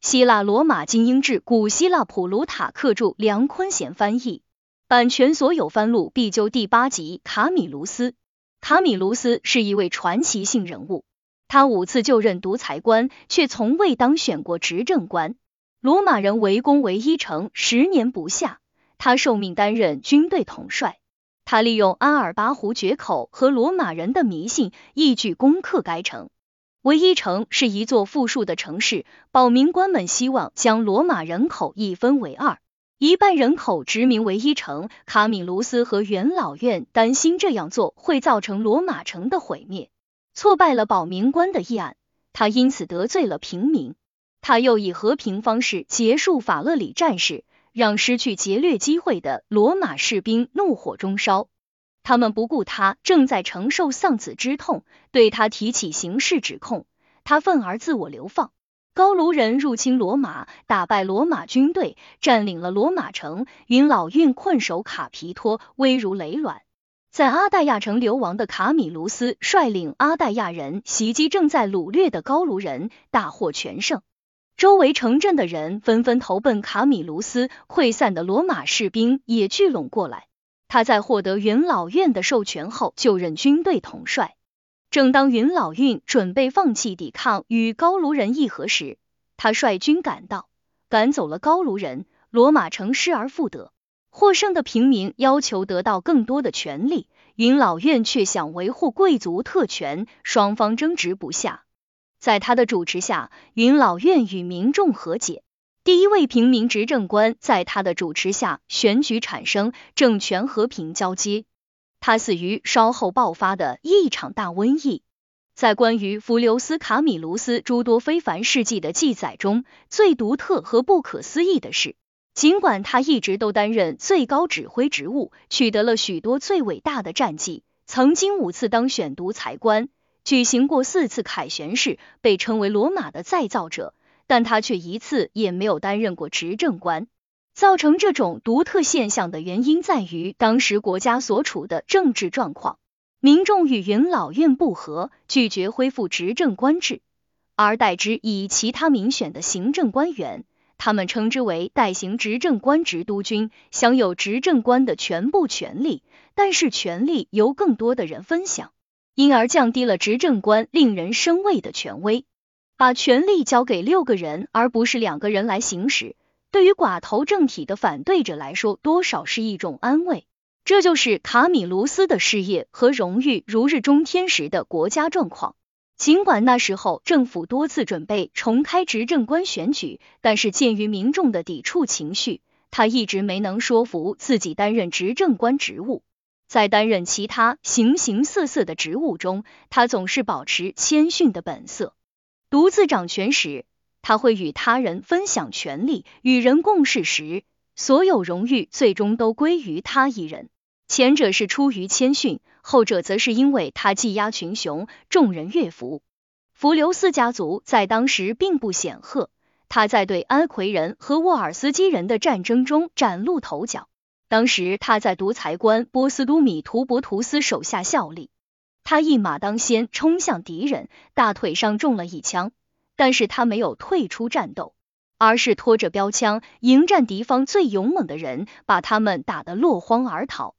希腊罗马精英志，古希腊普鲁塔克著，梁坤贤翻译，版权所有。翻录必究第八集。卡米卢斯，卡米卢斯是一位传奇性人物，他五次就任独裁官，却从未当选过执政官。罗马人围攻维伊城，十年不下，他受命担任军队统帅。他利用阿尔巴湖决口和罗马人的迷信，一举攻克该城。维伊城是一座富庶的城市，保民官们希望将罗马人口一分为二，一半人口殖民维伊城。卡米卢斯和元老院担心这样做会造成罗马城的毁灭，挫败了保民官的议案，他因此得罪了平民。他又以和平方式结束法勒里战事，让失去劫掠机会的罗马士兵怒火中烧。他们不顾他正在承受丧子之痛，对他提起刑事指控，他愤而自我流放。高卢人入侵罗马，打败罗马军队，占领了罗马城。云老运困守卡皮托，危如累卵。在阿代亚城流亡的卡米卢斯率领阿黛亚人袭击正在掳掠的高卢人，大获全胜。周围城镇的人纷纷投奔卡米卢斯，溃散的罗马士兵也聚拢过来。他在获得元老院的授权后，就任军队统帅。正当元老院准备放弃抵抗，与高卢人议和时，他率军赶到，赶走了高卢人，罗马城失而复得。获胜的平民要求得到更多的权利，元老院却想维护贵族特权，双方争执不下。在他的主持下，元老院与民众和解。第一位平民执政官在他的主持下选举产生，政权和平交接。他死于稍后爆发的一场大瘟疫。在关于弗留斯·卡米卢斯诸多非凡事迹的记载中，最独特和不可思议的是，尽管他一直都担任最高指挥职务，取得了许多最伟大的战绩，曾经五次当选独裁官，举行过四次凯旋式，被称为罗马的再造者。但他却一次也没有担任过执政官。造成这种独特现象的原因在于当时国家所处的政治状况，民众与元老院不和，拒绝恢复执政官制，而代之以其他民选的行政官员，他们称之为代行执政官职督军，享有执政官的全部权利，但是权力由更多的人分享，因而降低了执政官令人生畏的权威。把权力交给六个人，而不是两个人来行使，对于寡头政体的反对者来说，多少是一种安慰。这就是卡米卢斯的事业和荣誉如日中天时的国家状况。尽管那时候政府多次准备重开执政官选举，但是鉴于民众的抵触情绪，他一直没能说服自己担任执政官职务。在担任其他形形色色的职务中，他总是保持谦逊的本色。独自掌权时，他会与他人分享权力；与人共事时，所有荣誉最终都归于他一人。前者是出于谦逊，后者则是因为他技压群雄，众人悦服。弗留斯家族在当时并不显赫，他在对安奎人和沃尔斯基人的战争中崭露头角。当时他在独裁官波斯都米图伯图斯手下效力。他一马当先冲向敌人，大腿上中了一枪，但是他没有退出战斗，而是拖着标枪迎战敌方最勇猛的人，把他们打得落荒而逃。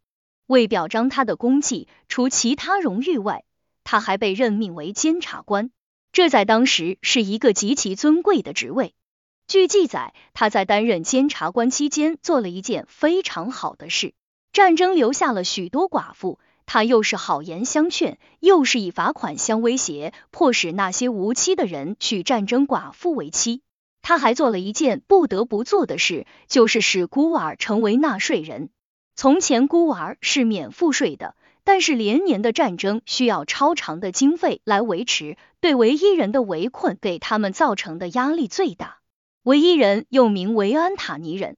为表彰他的功绩，除其他荣誉外，他还被任命为监察官，这在当时是一个极其尊贵的职位。据记载，他在担任监察官期间做了一件非常好的事，战争留下了许多寡妇。他又是好言相劝，又是以罚款相威胁，迫使那些无妻的人娶战争寡妇为妻。他还做了一件不得不做的事，就是使孤儿成为纳税人。从前孤儿是免赋税的，但是连年的战争需要超长的经费来维持，对唯一人的围困给他们造成的压力最大。唯一人又名为安塔尼人。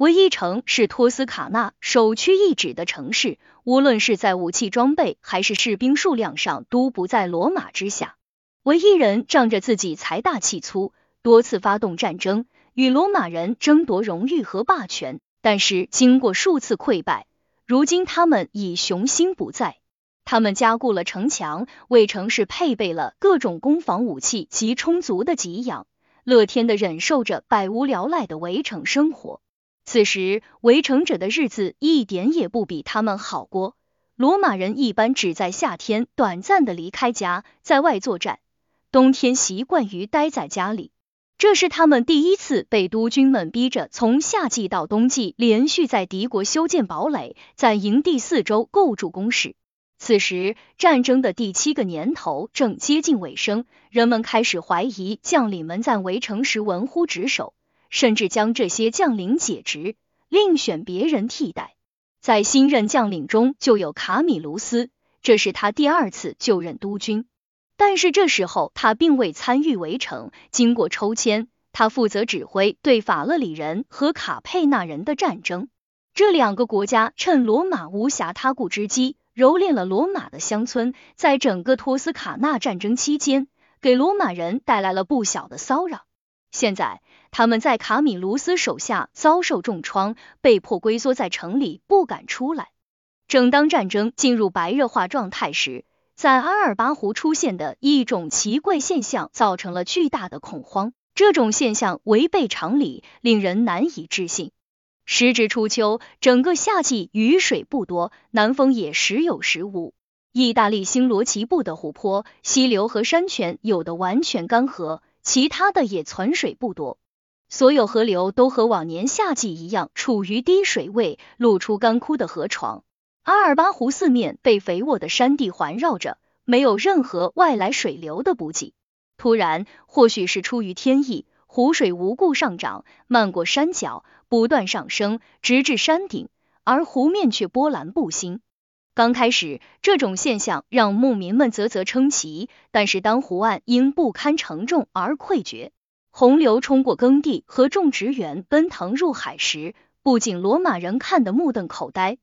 唯一城是托斯卡纳首屈一指的城市，无论是在武器装备还是士兵数量上，都不在罗马之下。唯一人仗着自己财大气粗，多次发动战争，与罗马人争夺荣誉和霸权，但是经过数次溃败，如今他们已雄心不在。他们加固了城墙，为城市配备了各种攻防武器及充足的给养。乐天的忍受着百无聊赖的围城生活。此时，围城者的日子一点也不比他们好过。罗马人一般只在夏天短暂的离开家，在外作战，冬天习惯于待在家里。这是他们第一次被督军们逼着从夏季到冬季连续在敌国修建堡垒，在营地四周构筑工事。此时，战争的第七个年头正接近尾声，人们开始怀疑将领们在围城时玩忽职守，甚至将这些将领解职，另选别人替代。在新任将领中就有卡米卢斯，这是他第二次就任督军。但是这时候他并未参与围城。经过抽签，他负责指挥对法勒里人和卡佩纳人的战争。这两个国家趁罗马无暇他顾之机，蹂躏了罗马的乡村。在整个托斯卡纳战争期间，给罗马人带来了不小的骚扰。现在他们在卡米卢斯手下遭受重创，被迫龟缩在城里，不敢出来。正当战争进入白热化状态时，在阿尔巴湖出现的一种奇怪现象，造成了巨大的恐慌。这种现象违背常理，令人难以置信。时值初秋，整个夏季雨水不多，南风也时有时无。意大利星罗棋布的湖泊、溪流和山泉，有的完全干涸，其他的也存水不多。所有河流都和往年夏季一样，处于低水位，露出干枯的河床。阿尔巴湖四面被肥沃的山地环绕着，没有任何外来水流的补给。突然，或许是出于天意，湖水无故上涨，漫过山脚，不断上升，直至山顶，而湖面却波澜不兴。刚开始，这种现象让牧民们啧啧称奇，但是当湖岸因不堪承重而溃决，洪流冲过耕地和种植园，奔腾入海时，不仅罗马人看得目瞪口呆。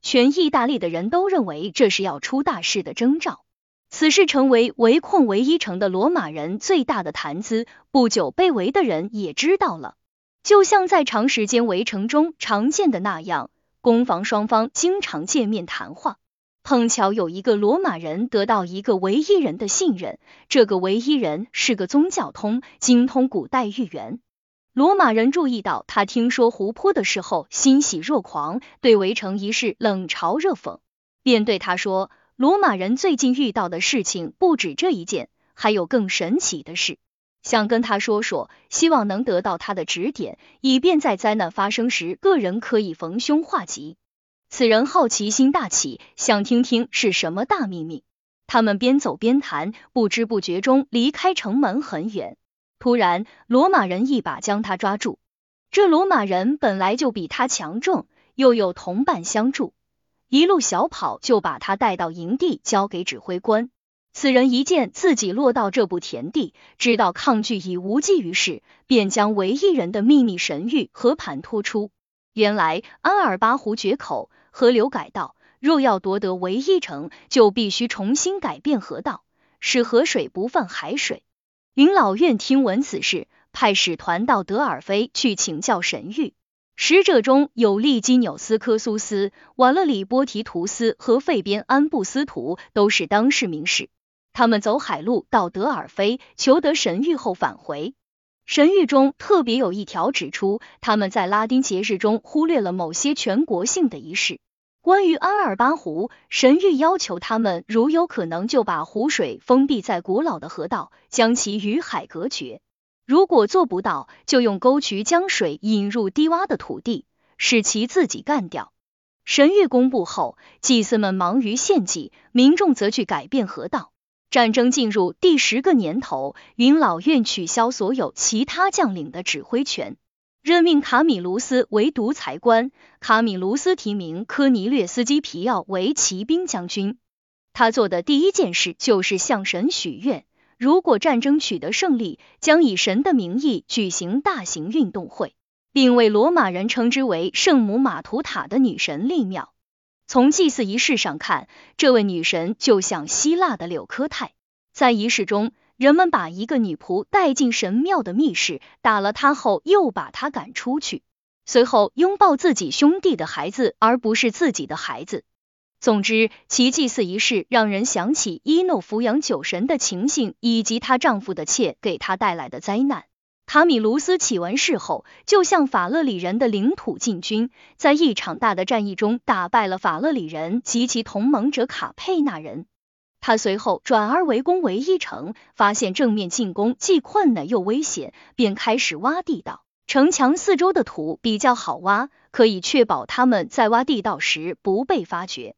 全意大利的人都认为这是要出大事的征兆，此事成为围困唯一城的罗马人最大的谈资。不久，被围的人也知道了，就像在长时间围城中常见的那样，攻防双方经常见面谈话。碰巧有一个罗马人得到一个唯一人的信任，这个唯一人是个宗教通，精通古代预言。罗马人注意到他听说湖泊的时候欣喜若狂，对围城一事冷嘲热讽，便对他说：“罗马人最近遇到的事情不止这一件，还有更神奇的事，想跟他说说，希望能得到他的指点，以便在灾难发生时，个人可以逢凶化吉。”此人好奇心大起，想听听是什么大秘密。他们边走边谈，不知不觉中离开城门很远。突然，罗马人一把将他抓住。这罗马人本来就比他强壮，又有同伴相助，一路小跑就把他带到营地，交给指挥官。此人一见自己落到这步田地，知道抗拒已无济于事，便将唯一人的秘密神谕和盘托出。原来安尔巴湖决口，河流改道，若要夺得唯一城，就必须重新改变河道，使河水不犯海水。云老院听闻此事，派使团到德尔菲去请教神谕。使者中有利基纽斯科苏斯、瓦勒里波提图斯和费边安布斯图，都是当世名士。他们走海路到德尔菲，求得神谕后返回。神谕中特别有一条指出，他们在拉丁节日中忽略了某些全国性的仪式。关于阿尔巴湖，神谕要求他们如有可能就把湖水封闭在古老的河道，将其与海隔绝；如果做不到，就用沟渠将水引入低洼的土地，使其自己干掉。神谕公布后，祭司们忙于献祭，民众则去改变河道。战争进入第十个年头，云老院取消所有其他将领的指挥权。任命卡米卢斯为独裁官，卡米卢斯提名科尼略斯基皮奥为骑兵将军。他做的第一件事就是向神许愿，如果战争取得胜利，将以神的名义举行大型运动会，并为罗马人称之为圣母马图塔的女神立庙。从祭祀仪式上看，这位女神就像希腊的柳科泰。在仪式中。人们把一个女仆带进神庙的密室，打了她后，又把她赶出去，随后拥抱自己兄弟的孩子，而不是自己的孩子。总之，其祭祀仪式让人想起伊诺抚养酒神的情形，以及她丈夫的妾给她带来的灾难。卡米卢斯起完事后，就向法勒里人的领土进军，在一场大的战役中打败了法勒里人及其同盟者卡佩纳人。他随后转而围攻维伊城，发现正面进攻既困难又危险，便开始挖地道。城墙四周的土比较好挖，可以确保他们在挖地道时不被发觉。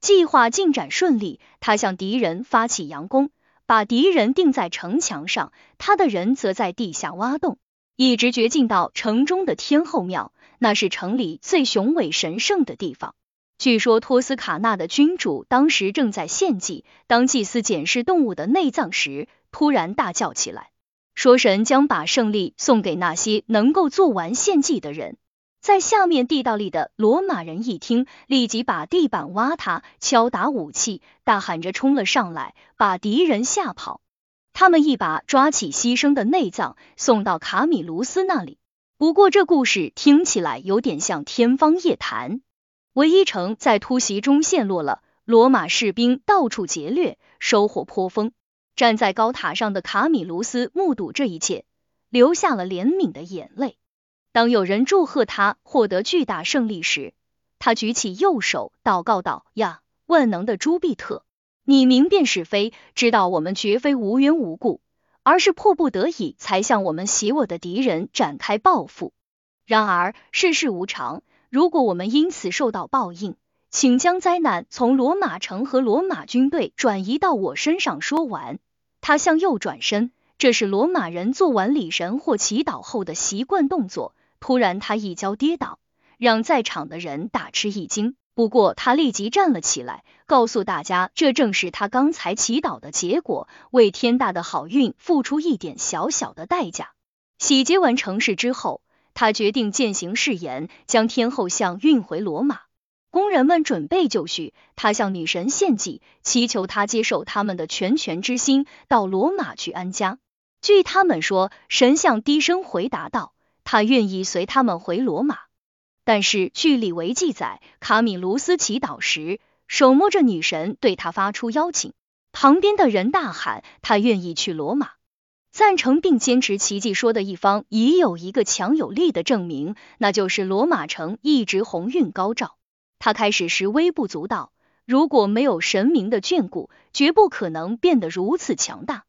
计划进展顺利，他向敌人发起佯攻。把敌人定在城墙上，他的人则在地下挖洞，一直掘进到城中的天后庙，那是城里最雄伟神圣的地方。据说托斯卡纳的君主当时正在献祭，当祭司检视动物的内脏时，突然大叫起来，说神将把胜利送给那些能够做完献祭的人。在下面地道里的罗马人一听，立即把地板挖塌，敲打武器，大喊着冲了上来，把敌人吓跑。他们一把抓起牺牲的内脏，送到卡米卢斯那里。不过这故事听起来有点像天方夜谭。维伊城在突袭中陷落了，罗马士兵到处劫掠，收获颇丰。站在高塔上的卡米卢斯目睹这一切，流下了怜悯的眼泪。当有人祝贺他获得巨大胜利时，他举起右手祷告道：“呀，万能的朱庇特，你明辨是非，知道我们绝非无缘无故，而是迫不得已才向我们邪恶的敌人展开报复。然而世事无常，如果我们因此受到报应，请将灾难从罗马城和罗马军队转移到我身上。”说完，他向右转身，这是罗马人做完礼神或祈祷后的习惯动作。突然，他一跤跌倒，让在场的人大吃一惊。不过，他立即站了起来，告诉大家，这正是他刚才祈祷的结果，为天大的好运付出一点小小的代价。洗劫完城市之后，他决定践行誓言，将天后像运回罗马。工人们准备就绪，他向女神献祭，祈求她接受他们的全权之心，到罗马去安家。据他们说，神像低声回答道。他愿意随他们回罗马，但是据李维记载，卡米卢斯祈祷时手摸着女神，对他发出邀请。旁边的人大喊，他愿意去罗马。赞成并坚持奇迹说的一方已有一个强有力的证明，那就是罗马城一直鸿运高照。他开始时微不足道，如果没有神明的眷顾，绝不可能变得如此强大。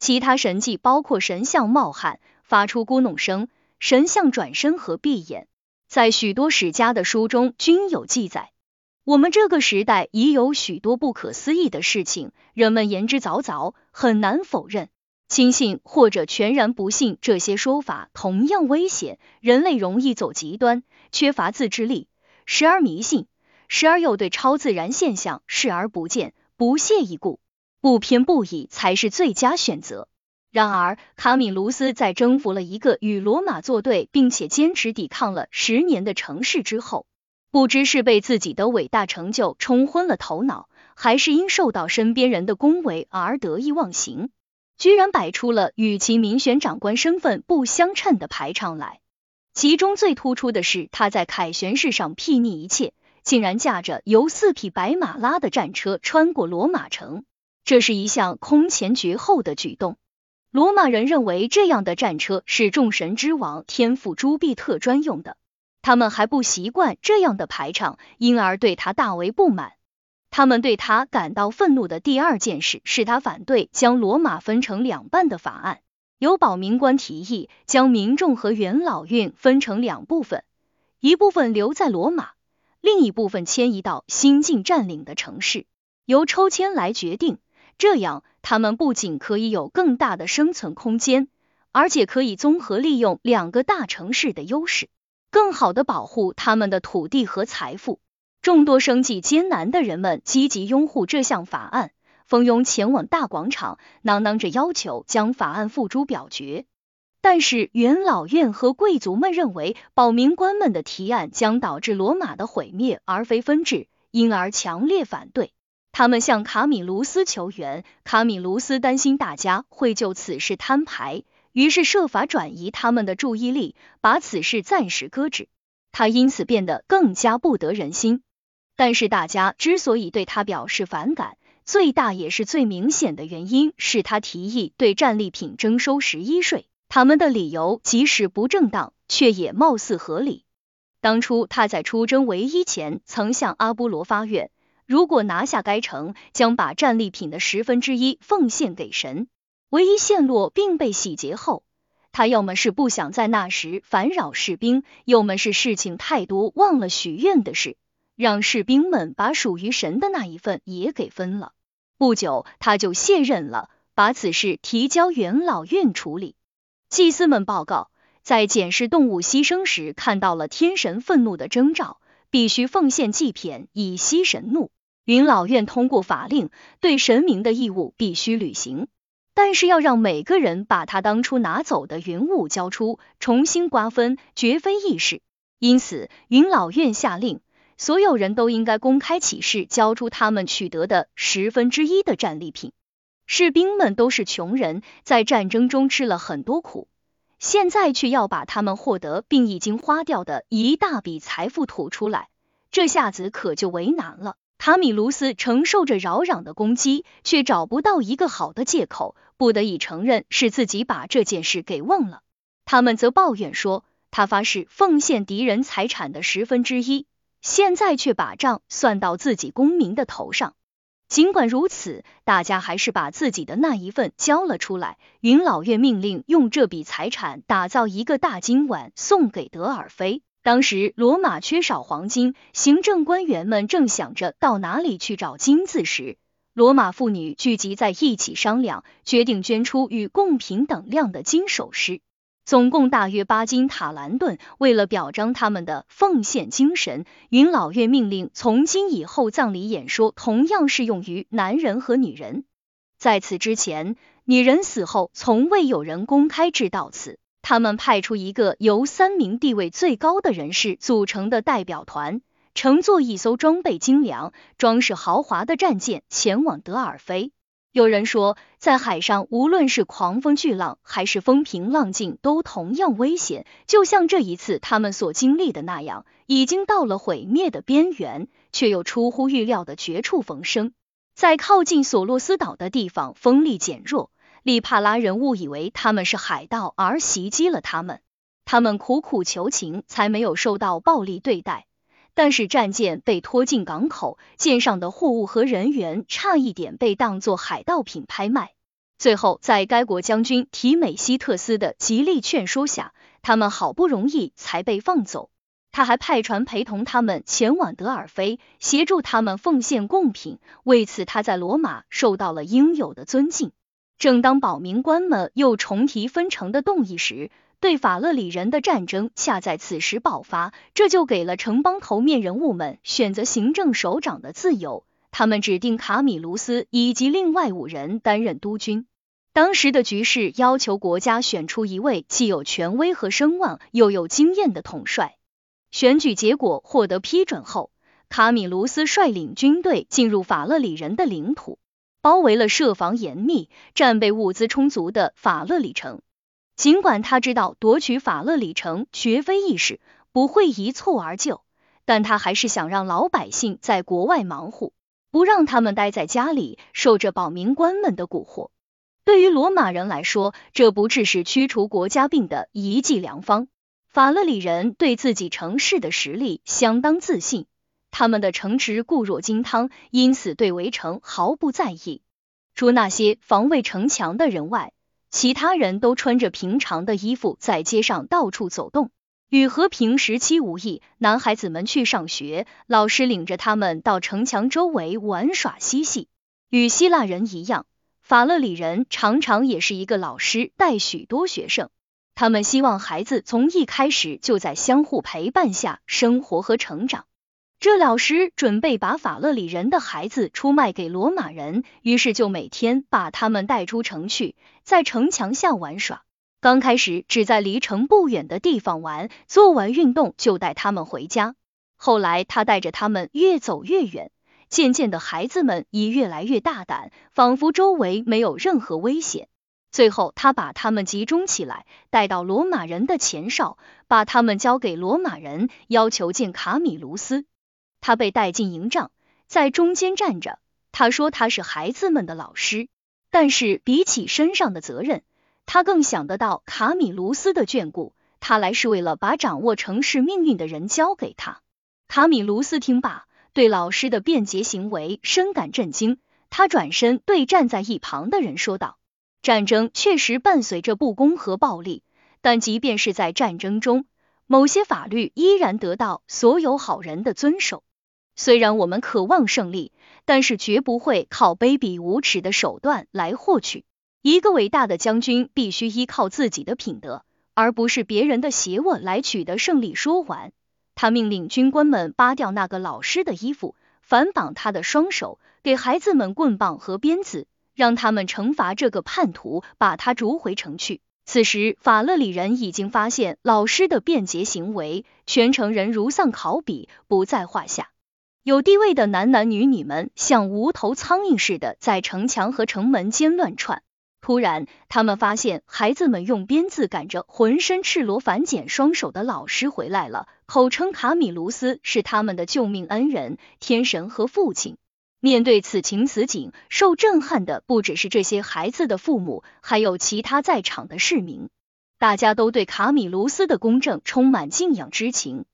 其他神迹包括神像冒汗、发出咕哝声。神像转身和闭眼，在许多史家的书中均有记载。我们这个时代已有许多不可思议的事情，人们言之凿凿，很难否认。轻信或者全然不信这些说法同样危险，人类容易走极端，缺乏自制力，时而迷信，时而又对超自然现象视而不见，不屑一顾，不偏不倚才是最佳选择。然而，卡米卢斯在征服了一个与罗马作对并且坚持抵抗了十年的城市之后，不知是被自己的伟大成就冲昏了头脑，还是因受到身边人的恭维而得意忘形，居然摆出了与其民选长官身份不相称的排场来。其中最突出的是，他在凯旋式上睥睨一切，竟然驾着由四匹白马拉的战车穿过罗马城，这是一项空前绝后的举动。罗马人认为这样的战车是众神之王天父朱庇特专用的，他们还不习惯这样的排场，因而对他大为不满。他们对他感到愤怒的第二件事是他反对将罗马分成两半的法案。由保民官提议将民众和元老院分成两部分，一部分留在罗马，另一部分迁移到新近占领的城市，由抽签来决定。这样，他们不仅可以有更大的生存空间，而且可以综合利用两个大城市的优势，更好的保护他们的土地和财富。众多生计艰难的人们积极拥护这项法案，蜂拥前往大广场，囔囔着要求将法案付诸表决。但是元老院和贵族们认为，保民官们的提案将导致罗马的毁灭而非分治，因而强烈反对。他们向卡米卢斯求援，卡米卢斯担心大家会就此事摊牌，于是设法转移他们的注意力，把此事暂时搁置。他因此变得更加不得人心。但是大家之所以对他表示反感，最大也是最明显的原因是他提议对战利品征收十一税。他们的理由即使不正当，却也貌似合理。当初他在出征唯一前，曾向阿波罗发愿，如果拿下该城，将把战利品的十分之一奉献给神。唯一陷落并被洗劫后，他要么是不想在那时烦扰士兵，要么是事情太多忘了许愿的事，让士兵们把属于神的那一份也给分了。不久，他就卸任了，把此事提交元老院处理。祭司们报告，在检视动物牺牲时，看到了天神愤怒的征兆，必须奉献祭品以息神怒。元老院通过法令，对神明的义务必须履行。但是要让每个人把他当初拿走的云雾交出，重新瓜分，绝非易事。因此，云老院下令，所有人都应该公开起誓，交出他们取得的十分之一的战利品。士兵们都是穷人，在战争中吃了很多苦，现在却要把他们获得并已经花掉的一大笔财富吐出来，这下子可就为难了。卡米卢斯承受着扰攘的攻击，却找不到一个好的借口。不得已承认是自己把这件事给忘了。他们则抱怨说，他发誓奉献敌人财产的十分之一，现在却把账算到自己公民的头上。尽管如此，大家还是把自己的那一份交了出来。云老院命令用这笔财产打造一个大金碗，送给德尔菲。当时罗马缺少黄金，行政官员们正想着到哪里去找金子时。罗马妇女聚集在一起商量，决定捐出与贡品等量的金首饰，总共大约八斤塔兰顿。为了表彰他们的奉献精神，云老院命令从今以后葬礼演说同样适用于男人和女人。在此之前，女人死后从未有人公开致悼词。他们派出一个由三名地位最高的人士组成的代表团。乘坐一艘装备精良、装饰豪华的战舰前往德尔菲。有人说，在海上，无论是狂风巨浪还是风平浪静，都同样危险。就像这一次他们所经历的那样，已经到了毁灭的边缘，却又出乎预料的绝处逢生。在靠近索洛斯岛的地方，风力减弱，利帕拉人误以为他们是海盗而袭击了他们。他们苦苦求情，才没有受到暴力对待。但是战舰被拖进港口，舰上的货物和人员差一点被当作海盗品拍卖。最后，在该国将军提美西特斯的极力劝说下，他们好不容易才被放走。他还派船陪同他们前往德尔菲，协助他们奉献贡品。为此，他在罗马受到了应有的尊敬。正当保民官们又重提分城的动议时，对法勒里人的战争恰在此时爆发，这就给了城邦头面人物们选择行政首长的自由。他们指定卡米卢斯以及另外五人担任督军。当时的局势要求国家选出一位既有权威和声望，又有经验的统帅。选举结果获得批准后，卡米卢斯率领军队进入法勒里人的领土，包围了设防严密、战备物资充足的法勒里城。尽管他知道夺取法勒里城绝非易事，不会一蹴而就，但他还是想让老百姓在国外忙活，不让他们待在家里受着保民官们的蛊惑。对于罗马人来说，这不只是驱除国家病的一剂良方。法勒里人对自己城市的实力相当自信，他们的城池固若金汤，因此对围城毫不在意。除那些防卫城墙的人外，其他人都穿着平常的衣服，在街上到处走动，与和平时期无异。男孩子们去上学，老师领着他们到城墙周围玩耍嬉戏。与希腊人一样，法勒里人常常也是一个老师带许多学生。他们希望孩子从一开始就在相互陪伴下生活和成长。这老师准备把法勒里人的孩子出卖给罗马人，于是就每天把他们带出城去，在城墙下玩耍。刚开始只在离城不远的地方玩，做完运动就带他们回家。后来他带着他们越走越远，渐渐的孩子们已越来越大胆，仿佛周围没有任何危险。最后他把他们集中起来，带到罗马人的前哨，把他们交给罗马人，要求见卡米卢斯。他被带进营帐，在中间站着。他说他是孩子们的老师，但是比起身上的责任，他更想得到卡米卢斯的眷顾，他来是为了把掌握城市命运的人交给他。卡米卢斯听罢，对老师的便捷行为深感震惊。他转身对站在一旁的人说道：“战争确实伴随着不公和暴力，但即便是在战争中，某些法律依然得到所有好人的遵守。虽然我们渴望胜利，但是绝不会靠卑鄙无耻的手段来获取。一个伟大的将军必须依靠自己的品德，而不是别人的邪恶来取得胜利。”说完。他命令军官们扒掉那个老师的衣服，反绑他的双手，给孩子们棍棒和鞭子，让他们惩罚这个叛徒，把他逐回城去。此时，法勒里人已经发现老师的便捷行为，全城人如丧考妣，不在话下。有地位的男男女女们像无头苍蝇似的在城墙和城门间乱窜。突然，他们发现孩子们用鞭子赶着浑身赤裸、反剪双手的老师回来了，口称卡米卢斯是他们的救命恩人、天神和父亲。面对此情此景，受震撼的不只是这些孩子的父母，还有其他在场的市民。大家都对卡米卢斯的公正充满敬仰之情。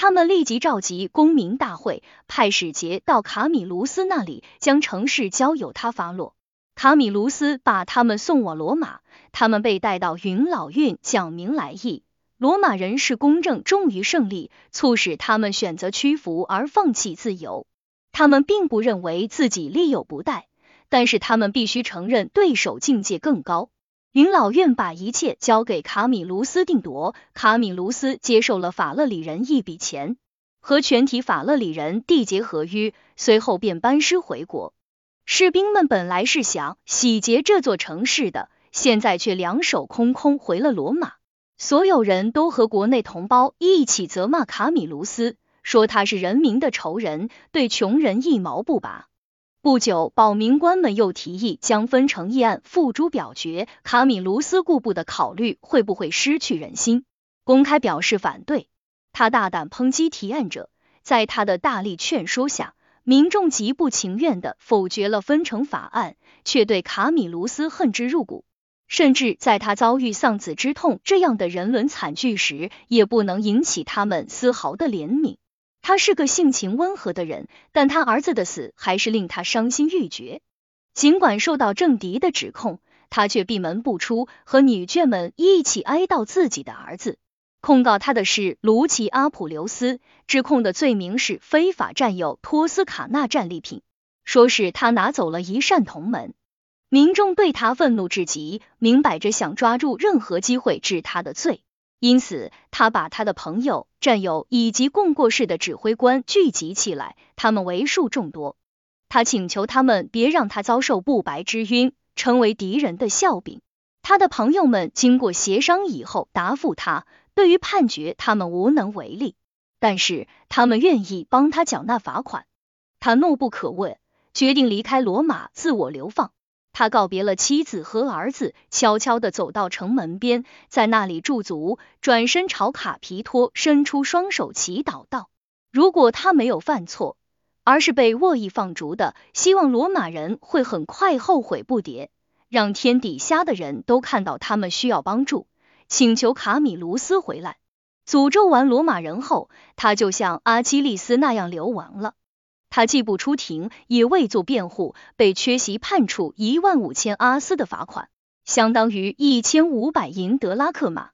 他们立即召集公民大会，派使节到卡米卢斯那里，将城市交由他发落。卡米卢斯把他们送往罗马，他们被带到云老院讲明来意。罗马人是公正重于胜利，促使他们选择屈服而放弃自由。他们并不认为自己力有不逮，但是他们必须承认对手境界更高。云老院把一切交给卡米卢斯定夺，卡米卢斯接受了法勒里人一笔钱，和全体法勒里人缔结合约，随后便班师回国。士兵们本来是想洗劫这座城市的，现在却两手空空回了罗马。所有人都和国内同胞一起责骂卡米卢斯，说他是人民的仇人，对穷人一毛不拔。不久，保民官们又提议将分成议案付诸表决。卡米卢斯顾不得考虑会不会失去人心，公开表示反对。他大胆抨击提案者，在他的大力劝说下。民众极不情愿的否决了分成法案，却对卡米卢斯恨之入骨。甚至在他遭遇丧子之痛这样的人伦惨剧时，也不能引起他们丝毫的怜悯。他是个性情温和的人，但他儿子的死还是令他伤心欲绝。尽管受到政敌的指控，他却闭门不出，和女眷们一起哀悼自己的儿子。控告他的是卢奇阿普留斯，指控的罪名是非法占有托斯卡纳战利品，说是他拿走了一扇铜门。民众对他愤怒至极，明摆着想抓住任何机会治他的罪，因此他把他的朋友、战友以及共过事的指挥官聚集起来，他们为数众多。他请求他们别让他遭受不白之冤，成为敌人的笑柄。他的朋友们经过协商以后，答复他。对于判决，他们无能为力，但是他们愿意帮他缴纳罚款。他怒不可遏，决定离开罗马，自我流放。他告别了妻子和儿子，悄悄的走到城门边，在那里驻足，转身朝卡皮托伸出双手祈祷道：“如果他没有犯错，而是被恶意放逐的，希望罗马人会很快后悔不迭，让天底下的人都看到他们需要帮助。”请求卡米卢斯回来。诅咒完罗马人后，他就像阿基利斯那样流亡了。他既不出庭，也未做辩护，被缺席判处一万五千阿斯的罚款，相当于一千五百银德拉克马。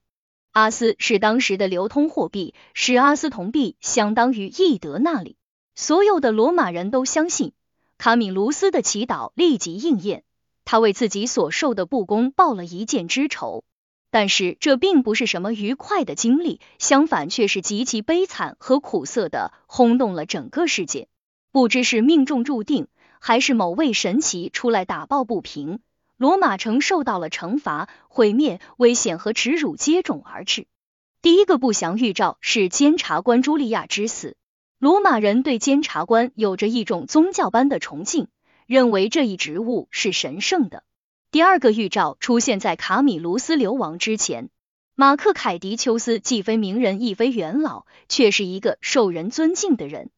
阿斯是当时的流通货币，十阿斯铜币相当于一德纳里。所有的罗马人都相信卡米卢斯的祈祷立即应验，他为自己所受的不公报了一箭之仇。但是这并不是什么愉快的经历，相反却是极其悲惨和苦涩的，轰动了整个世界。不知是命中注定，还是某位神奇出来打抱不平，罗马城受到了惩罚，毁灭、危险和耻辱接踵而至。第一个不祥预兆是监察官茱莉亚之死。罗马人对监察官有着一种宗教般的崇敬，认为这一职务是神圣的。第二个预兆出现在卡米卢斯流亡之前。马克凯迪丘斯既非名人，亦非元老，却是一个受人尊敬的人。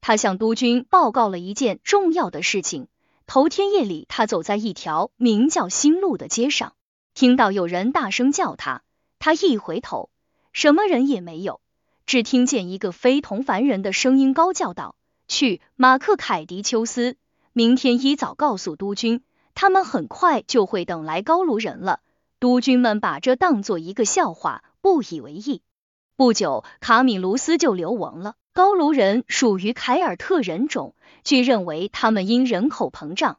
他向督军报告了一件重要的事情。头天夜里，他走在一条名叫新路的街上，听到有人大声叫他，他一回头，什么人也没有，只听见一个非同凡人的声音高叫道：“去，马克凯迪丘斯，明天一早告诉督军，他们很快就会等来高卢人了。”督军们把这当做一个笑话，不以为意。不久，卡米卢斯就流亡了。高卢人属于凯尔特人种，据认为他们因人口膨胀，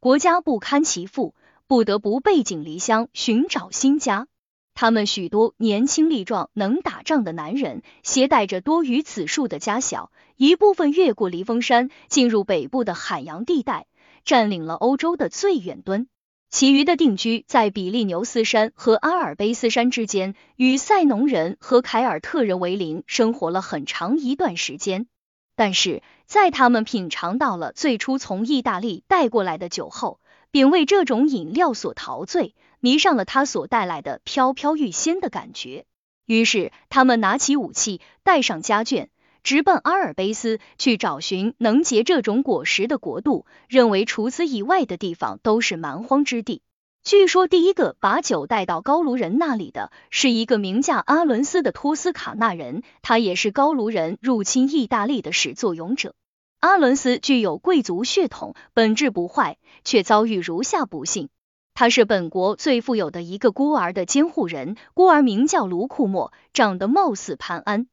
国家不堪其负，不得不背井离乡寻找新家。他们许多年轻力壮、能打仗的男人，携带着多于此数的家小，一部分越过离峰山，进入北部的海洋地带，占领了欧洲的最远端。其余的定居在比利牛斯山和阿尔卑斯山之间，与塞农人和凯尔特人为邻，生活了很长一段时间。但是在他们品尝到了最初从意大利带过来的酒后，并为这种饮料所陶醉，迷上了它所带来的飘飘欲仙的感觉。于是他们拿起武器，带上家眷。直奔阿尔卑斯去找寻能结这种果实的国度，认为除此以外的地方都是蛮荒之地。据说第一个把酒带到高卢人那里的是一个名叫阿伦斯的托斯卡纳人，他也是高卢人入侵意大利的始作俑者。阿伦斯具有贵族血统，本质不坏，却遭遇如下不幸：他是本国最富有的一个孤儿的监护人，孤儿名叫卢库莫，长得貌似潘安。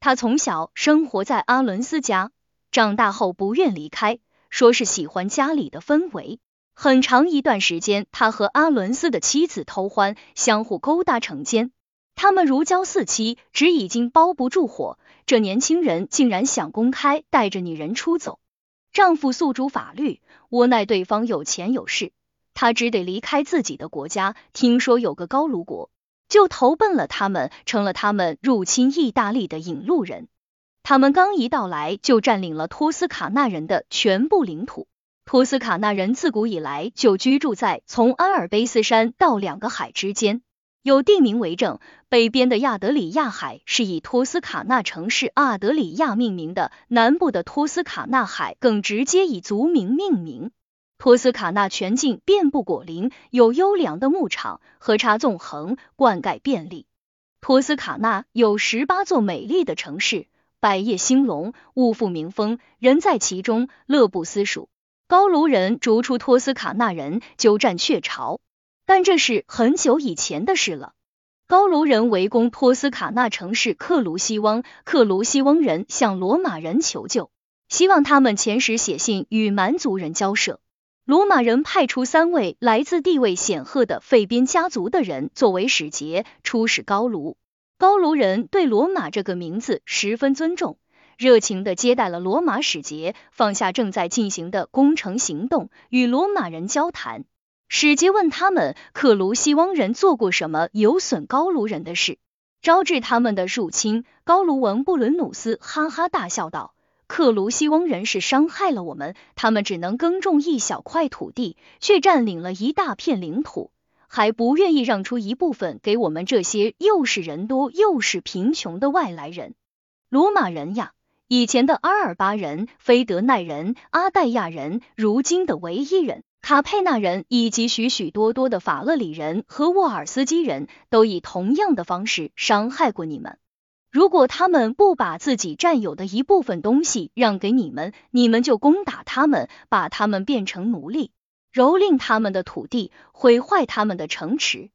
他从小生活在阿伦斯家，长大后不愿离开，说是喜欢家里的氛围。很长一段时间，他和阿伦斯的妻子偷欢，相互勾搭成奸。他们如胶似漆，纸已经包不住火。这年轻人竟然想公开带着女人出走。丈夫诉诸法律，无奈对方有钱有势，他只得离开自己的国家。听说有个高卢国。就投奔了他们，成了他们入侵意大利的引路人。他们刚一到来，就占领了托斯卡纳人的全部领土。托斯卡纳人自古以来就居住在从阿尔卑斯山到两个海之间，有地名为证。北边的亚德里亚海是以托斯卡纳城市阿德里亚命名的，南部的托斯卡纳海更直接以族名命名。托斯卡纳全境遍布果林，有优良的牧场，河叉纵横，灌溉便利。托斯卡纳有十八座美丽的城市，百业兴隆，物阜民丰，人在其中乐不思蜀。高卢人逐出托斯卡纳人，鸠占鹊巢，但这是很久以前的事了。高卢人围攻托斯卡纳城市克卢西翁，克卢西翁人向罗马人求救，希望他们遣使写信与蛮族人交涉。罗马人派出三位来自地位显赫的费边家族的人作为使节出使高卢。高卢人对罗马这个名字十分尊重，热情的接待了罗马使节，放下正在进行的工程行动，与罗马人交谈。使节问他们克卢西翁人做过什么有损高卢人的事，招致他们的入侵。高卢王布伦努斯哈哈大笑道。克卢西翁人是伤害了我们，他们只能耕种一小块土地，却占领了一大片领土，还不愿意让出一部分给我们这些又是人多又是贫穷的外来人。罗马人呀，以前的阿尔巴人、菲德奈人、阿黛亚人，如今的维伊人、卡佩纳人，以及许许多多的法勒里人和沃尔斯基人都以同样的方式伤害过你们。如果他们不把自己占有的一部分东西让给你们，你们就攻打他们，把他们变成奴隶，蹂躏他们的土地，毁坏他们的城池。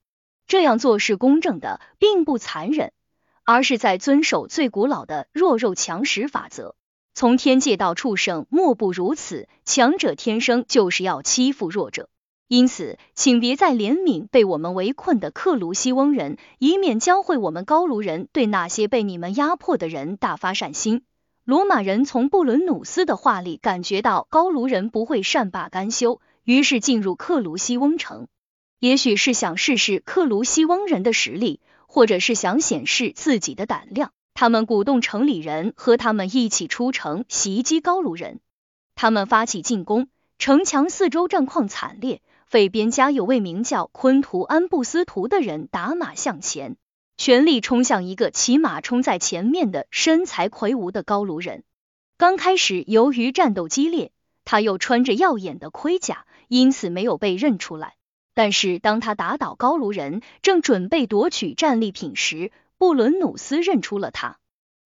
这样做是公正的，并不残忍，而是在遵守最古老的弱肉强食法则。从天界到畜生，莫不如此。强者天生就是要欺负弱者。因此，请别再怜悯被我们围困的克卢西翁人，以免教会我们高卢人对那些被你们压迫的人大发善心。罗马人从布伦努斯的话里感觉到高卢人不会善罢甘休，于是进入克卢西翁城。也许是想试试克卢西翁人的实力，或者是想显示自己的胆量，他们鼓动城里人和他们一起出城袭击高卢人。他们发起进攻，城墙四周战况惨烈。费边家有位名叫昆图安布斯图的人，打马向前，全力冲向一个骑马冲在前面的身材魁梧的高卢人。刚开始由于战斗激烈，他又穿着耀眼的盔甲，因此没有被认出来。但是当他打倒高卢人，正准备夺取战利品时，布伦努斯认出了他。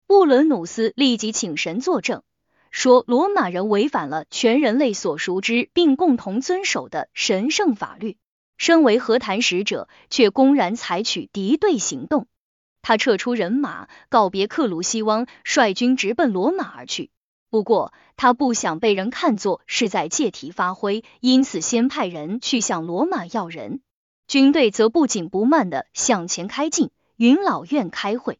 布伦努斯立即请神作证，说罗马人违反了全人类所熟知并共同遵守的神圣法律。身为和谈使者，却公然采取敌对行动。他撤出人马，告别克鲁希汪，率军直奔罗马而去。不过，他不想被人看作是在借题发挥，因此先派人去向罗马要人。军队则不紧不慢的向前开进，云老院开会。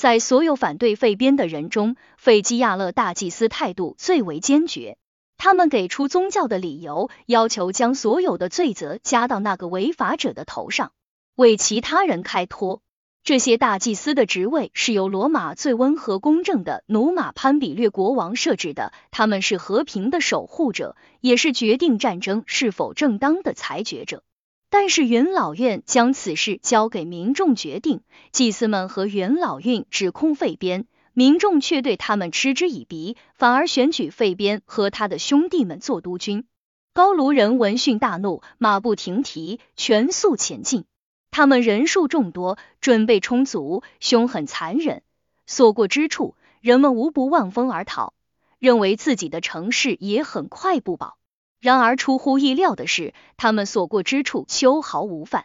在所有反对废编的人中，费基亚勒大祭司态度最为坚决。他们给出宗教的理由，要求将所有的罪责加到那个违法者的头上，为其他人开脱。这些大祭司的职位是由罗马最温和公正的努马潘比略国王设置的，他们是和平的守护者，也是决定战争是否正当的裁决者。但是元老院将此事交给民众决定，祭司们和元老院指控废编。民众却对他们嗤之以鼻，反而选举费边和他的兄弟们做督军。高卢人闻讯大怒，马不停蹄，全速前进。他们人数众多，准备充足，凶狠残忍。所过之处，人们无不望风而逃，认为自己的城市也很快不保。然而出乎意料的是，他们所过之处秋毫无犯。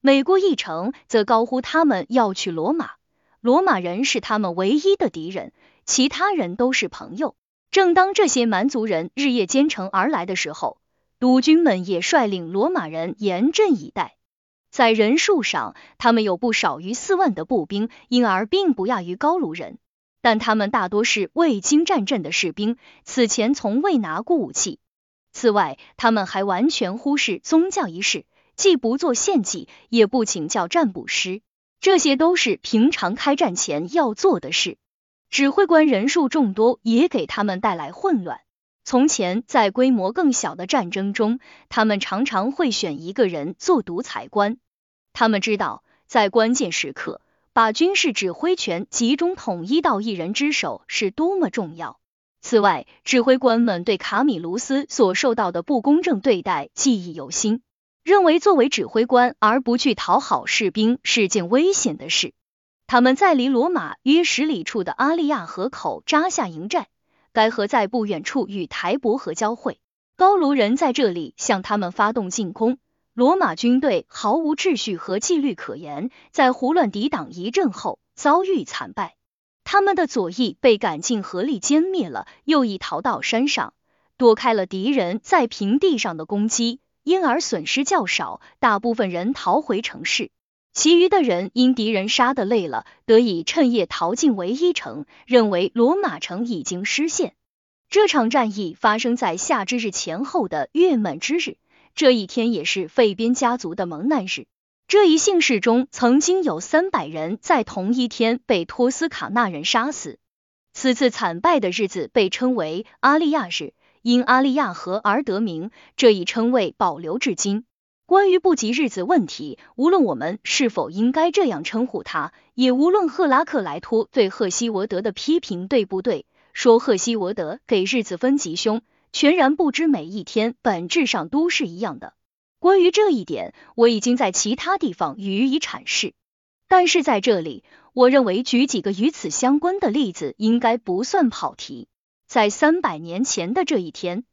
每过一城，则高呼他们要去罗马。罗马人是他们唯一的敌人，其他人都是朋友。正当这些蛮族人日夜兼程而来的时候，督军们也率领罗马人严阵以待。在人数上，他们有不少于四万的步兵，因而并不亚于高卢人。但他们大多是未经战阵的士兵，此前从未拿过武器。此外，他们还完全忽视宗教仪式，既不做献祭，也不请教占卜师。这些都是平常开战前要做的事。指挥官人数众多，也给他们带来混乱。从前在规模更小的战争中，他们常常会选一个人做独裁官。他们知道，在关键时刻，把军事指挥权集中统一到一人之手是多么重要。此外，指挥官们对卡米卢斯所受到的不公正对待记忆犹新。认为作为指挥官而不去讨好士兵是件危险的事。他们在离罗马约十里处的阿利亚河口扎下营寨，该河在不远处与台伯河交汇。高卢人在这里向他们发动进攻，罗马军队毫无秩序和纪律可言，在胡乱抵挡一阵后遭遇惨败。他们的左翼被赶进河里歼灭了，右翼逃到山上，躲开了敌人在平地上的攻击。因而损失较少，大部分人逃回城市，其余的人因敌人杀得累了，得以趁夜逃进唯一城，认为罗马城已经失陷。这场战役发生在夏之日前后的月满之日，这一天也是费边家族的蒙难日。这一姓氏中曾经有三百人在同一天被托斯卡纳人杀死。此次惨败的日子被称为阿利亚日。因阿利亚河而得名，这一称谓保留至今。关于不吉日子问题，无论我们是否应该这样称呼他，也无论赫拉克莱托对赫西俄德的批评对不对，说赫西俄德给日子分吉凶，全然不知每一天本质上都是一样的。关于这一点，我已经在其他地方予以阐释，但是在这里，我认为举几个与此相关的例子应该不算跑题。在三百年前的这一天，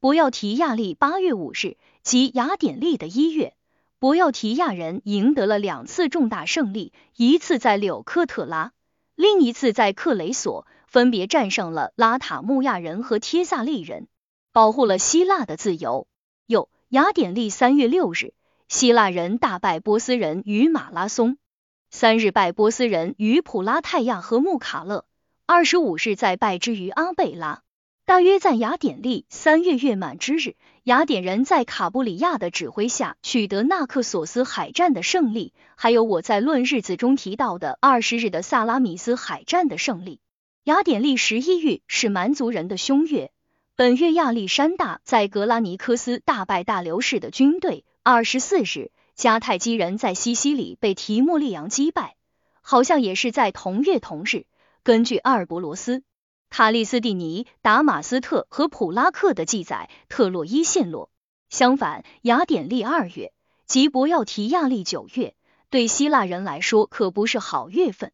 不要提亚历八月五日，即雅典历的一月，博要提亚人赢得了两次重大胜利，一次在柳克特拉，另一次在克雷索，分别战胜了拉塔穆亚人和帖萨利人，保护了希腊的自由。又雅典历三月六日，希腊人大败波斯人于马拉松，三日败波斯人于普拉泰亚和穆卡勒。二十五日，在败之于阿贝拉，大约在雅典历三月月满之日，雅典人在卡布里亚的指挥下取得纳克索斯海战的胜利，还有我在论日子中提到的二十日的萨拉米斯海战的胜利。雅典历十一月是蛮族人的凶月，本月亚历山大在格拉尼科斯大败大流士的军队。二十四日，迦太基人在西西里被提莫利昂击败，好像也是在同月同日。根据阿尔伯罗斯、卡利斯蒂尼、达马斯特和普拉克的记载，特洛伊陷落。相反，雅典历二月，吉伯要提亚历九月，对希腊人来说可不是好月份。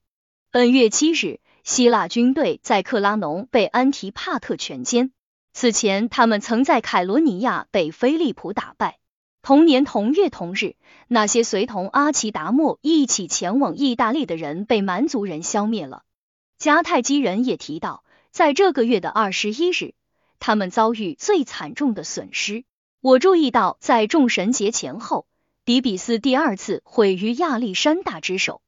本月七日，希腊军队在克拉农被安提帕特全歼。此前，他们曾在凯罗尼亚被菲利普打败。同年同月同日，那些随同阿奇达莫一起前往意大利的人被蛮族人消灭了。迦太基人也提到，在这个月的二十一日，他们遭遇最惨重的损失。我注意到，在众神节前后，迪比斯第二次毁于亚历山大之手。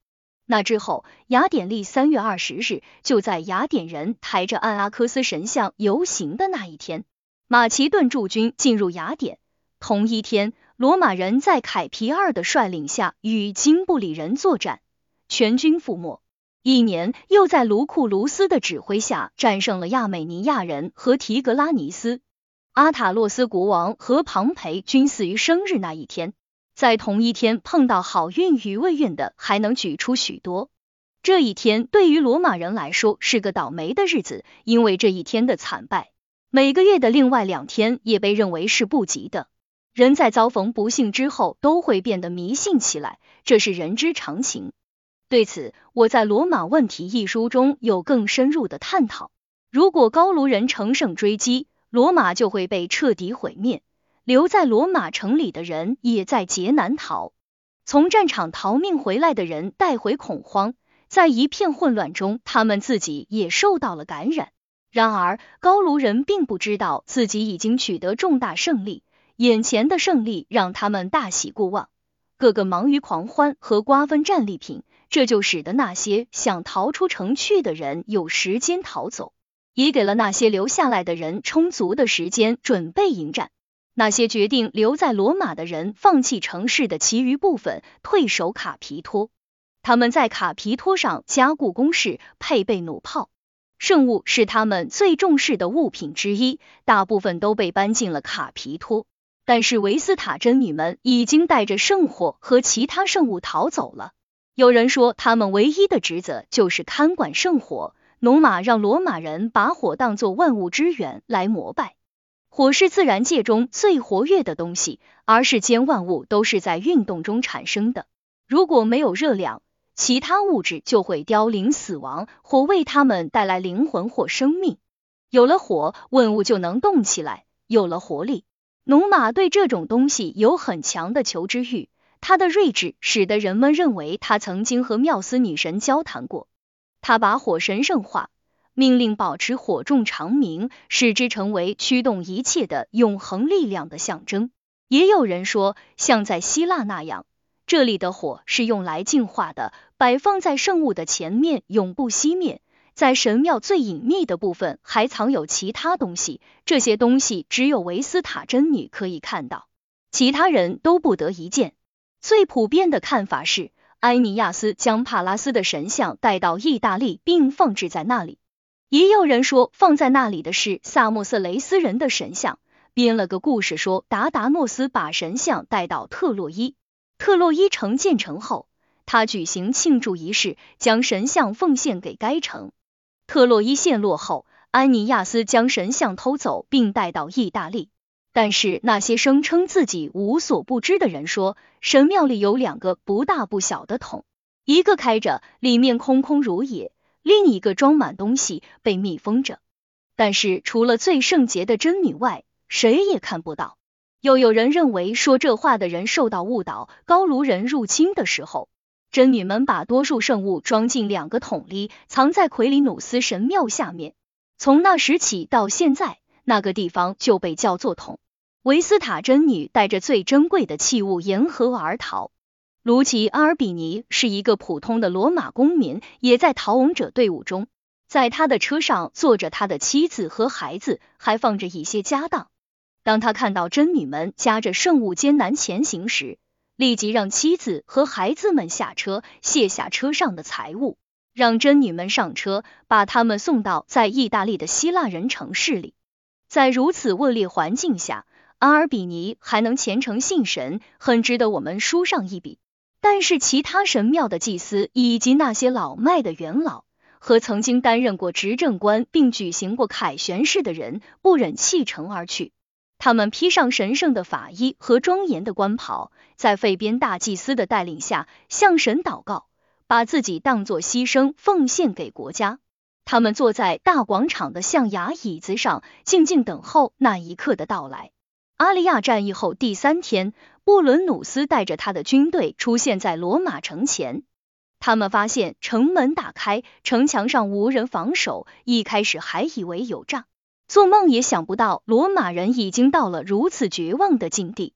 那之后，雅典历三月二十日，就在雅典人抬着安阿科斯神像游行的那一天，马其顿驻军进入雅典。同一天。罗马人在凯皮二的率领下与金布里人作战，全军覆没。一年，又在卢库卢斯的指挥下战胜了亚美尼亚人和提格拉尼斯。阿塔洛斯国王和庞培均死于生日那一天。在同一天碰到好运与未运的还能举出许多。这一天对于罗马人来说是个倒霉的日子，因为这一天的惨败，每个月的另外两天也被认为是不吉的。人在遭逢不幸之后，都会变得迷信起来，这是人之常情。对此，我在《罗马问题》一书中有更深入的探讨。如果高卢人乘胜追击，罗马就会被彻底毁灭，留在罗马城里的人也在劫难逃。从战场逃命回来的人带回恐慌，在一片混乱中，他们自己也受到了感染。然而，高卢人并不知道自己已经取得重大胜利。眼前的胜利让他们大喜过望，个个忙于狂欢和瓜分战利品，这就使得那些想逃出城去的人有时间逃走，也给了那些留下来的人充足的时间准备迎战。那些决定留在罗马的人放弃城市的其余部分，退守卡皮托。他们在卡皮托上加固工事，配备弩炮。圣物是他们最重视的物品之一，大部分都被搬进了卡皮托。但是维斯塔真女们已经带着圣火和其他圣物逃走了。有人说，他们唯一的职责就是看管圣火。农马让罗马人把火当作万物之源来膜拜。火是自然界中最活跃的东西，而世间万物都是在运动中产生的。如果没有热量，其他物质就会凋零死亡，火为他们带来灵魂或生命。有了火，万物就能动起来，有了活力。农马对这种东西有很强的求知欲，他的睿智使得人们认为他曾经和缪斯女神交谈过。他把火神圣化，命令保持火种长明，使之成为驱动一切的永恒力量的象征。也有人说，像在希腊那样，这里的火是用来净化的，摆放在圣物的前面，永不熄灭。在神庙最隐秘的部分还藏有其他东西，这些东西只有维斯塔真女可以看到，其他人都不得一见。最普遍的看法是，埃尼亚斯将帕拉斯的神像带到意大利，并放置在那里。也有人说，放在那里的是萨莫斯雷斯人的神像。编了个故事说，达达诺斯把神像带到特洛伊，特洛伊城建成后，他举行庆祝仪式，将神像奉献给该城。特洛伊陷落后，安尼亚斯将神像偷走，并带到意大利。但是那些声称自己无所不知的人说，神庙里有两个不大不小的桶，一个开着，里面空空如也；另一个装满东西，被密封着。但是除了最圣洁的真女外，谁也看不到。又有人认为，说这话的人受到误导。高卢人入侵的时候。真女们把多数圣物装进两个桶里，藏在奎里努斯神庙下面。从那时起到现在，那个地方就被叫做桶。维斯塔真女带着最珍贵的器物沿河而逃。卢奇阿尔比尼是一个普通的罗马公民，也在逃亡者队伍中。在他的车上坐着他的妻子和孩子，还放着一些家当。当他看到真女们夹着圣物艰难前行时，立即让妻子和孩子们下车，卸下车上的财物，让真女们上车，把他们送到在意大利的希腊人城市里。在如此恶劣环境下，阿尔比尼还能虔诚信神，很值得我们书上一笔。但是其他神庙的祭司以及那些老迈的元老和曾经担任过执政官并举行过凯旋式的人，不忍弃城而去。他们披上神圣的法衣和庄严的官袍，在费边大祭司的带领下向神祷告，把自己当作牺牲奉献给国家。他们坐在大广场的象牙椅子上，静静等候那一刻的到来。阿利亚战役后第三天，布伦努斯带着他的军队出现在罗马城前。他们发现城门打开，城墙上无人防守。一开始还以为有诈。做梦也想不到，罗马人已经到了如此绝望的境地。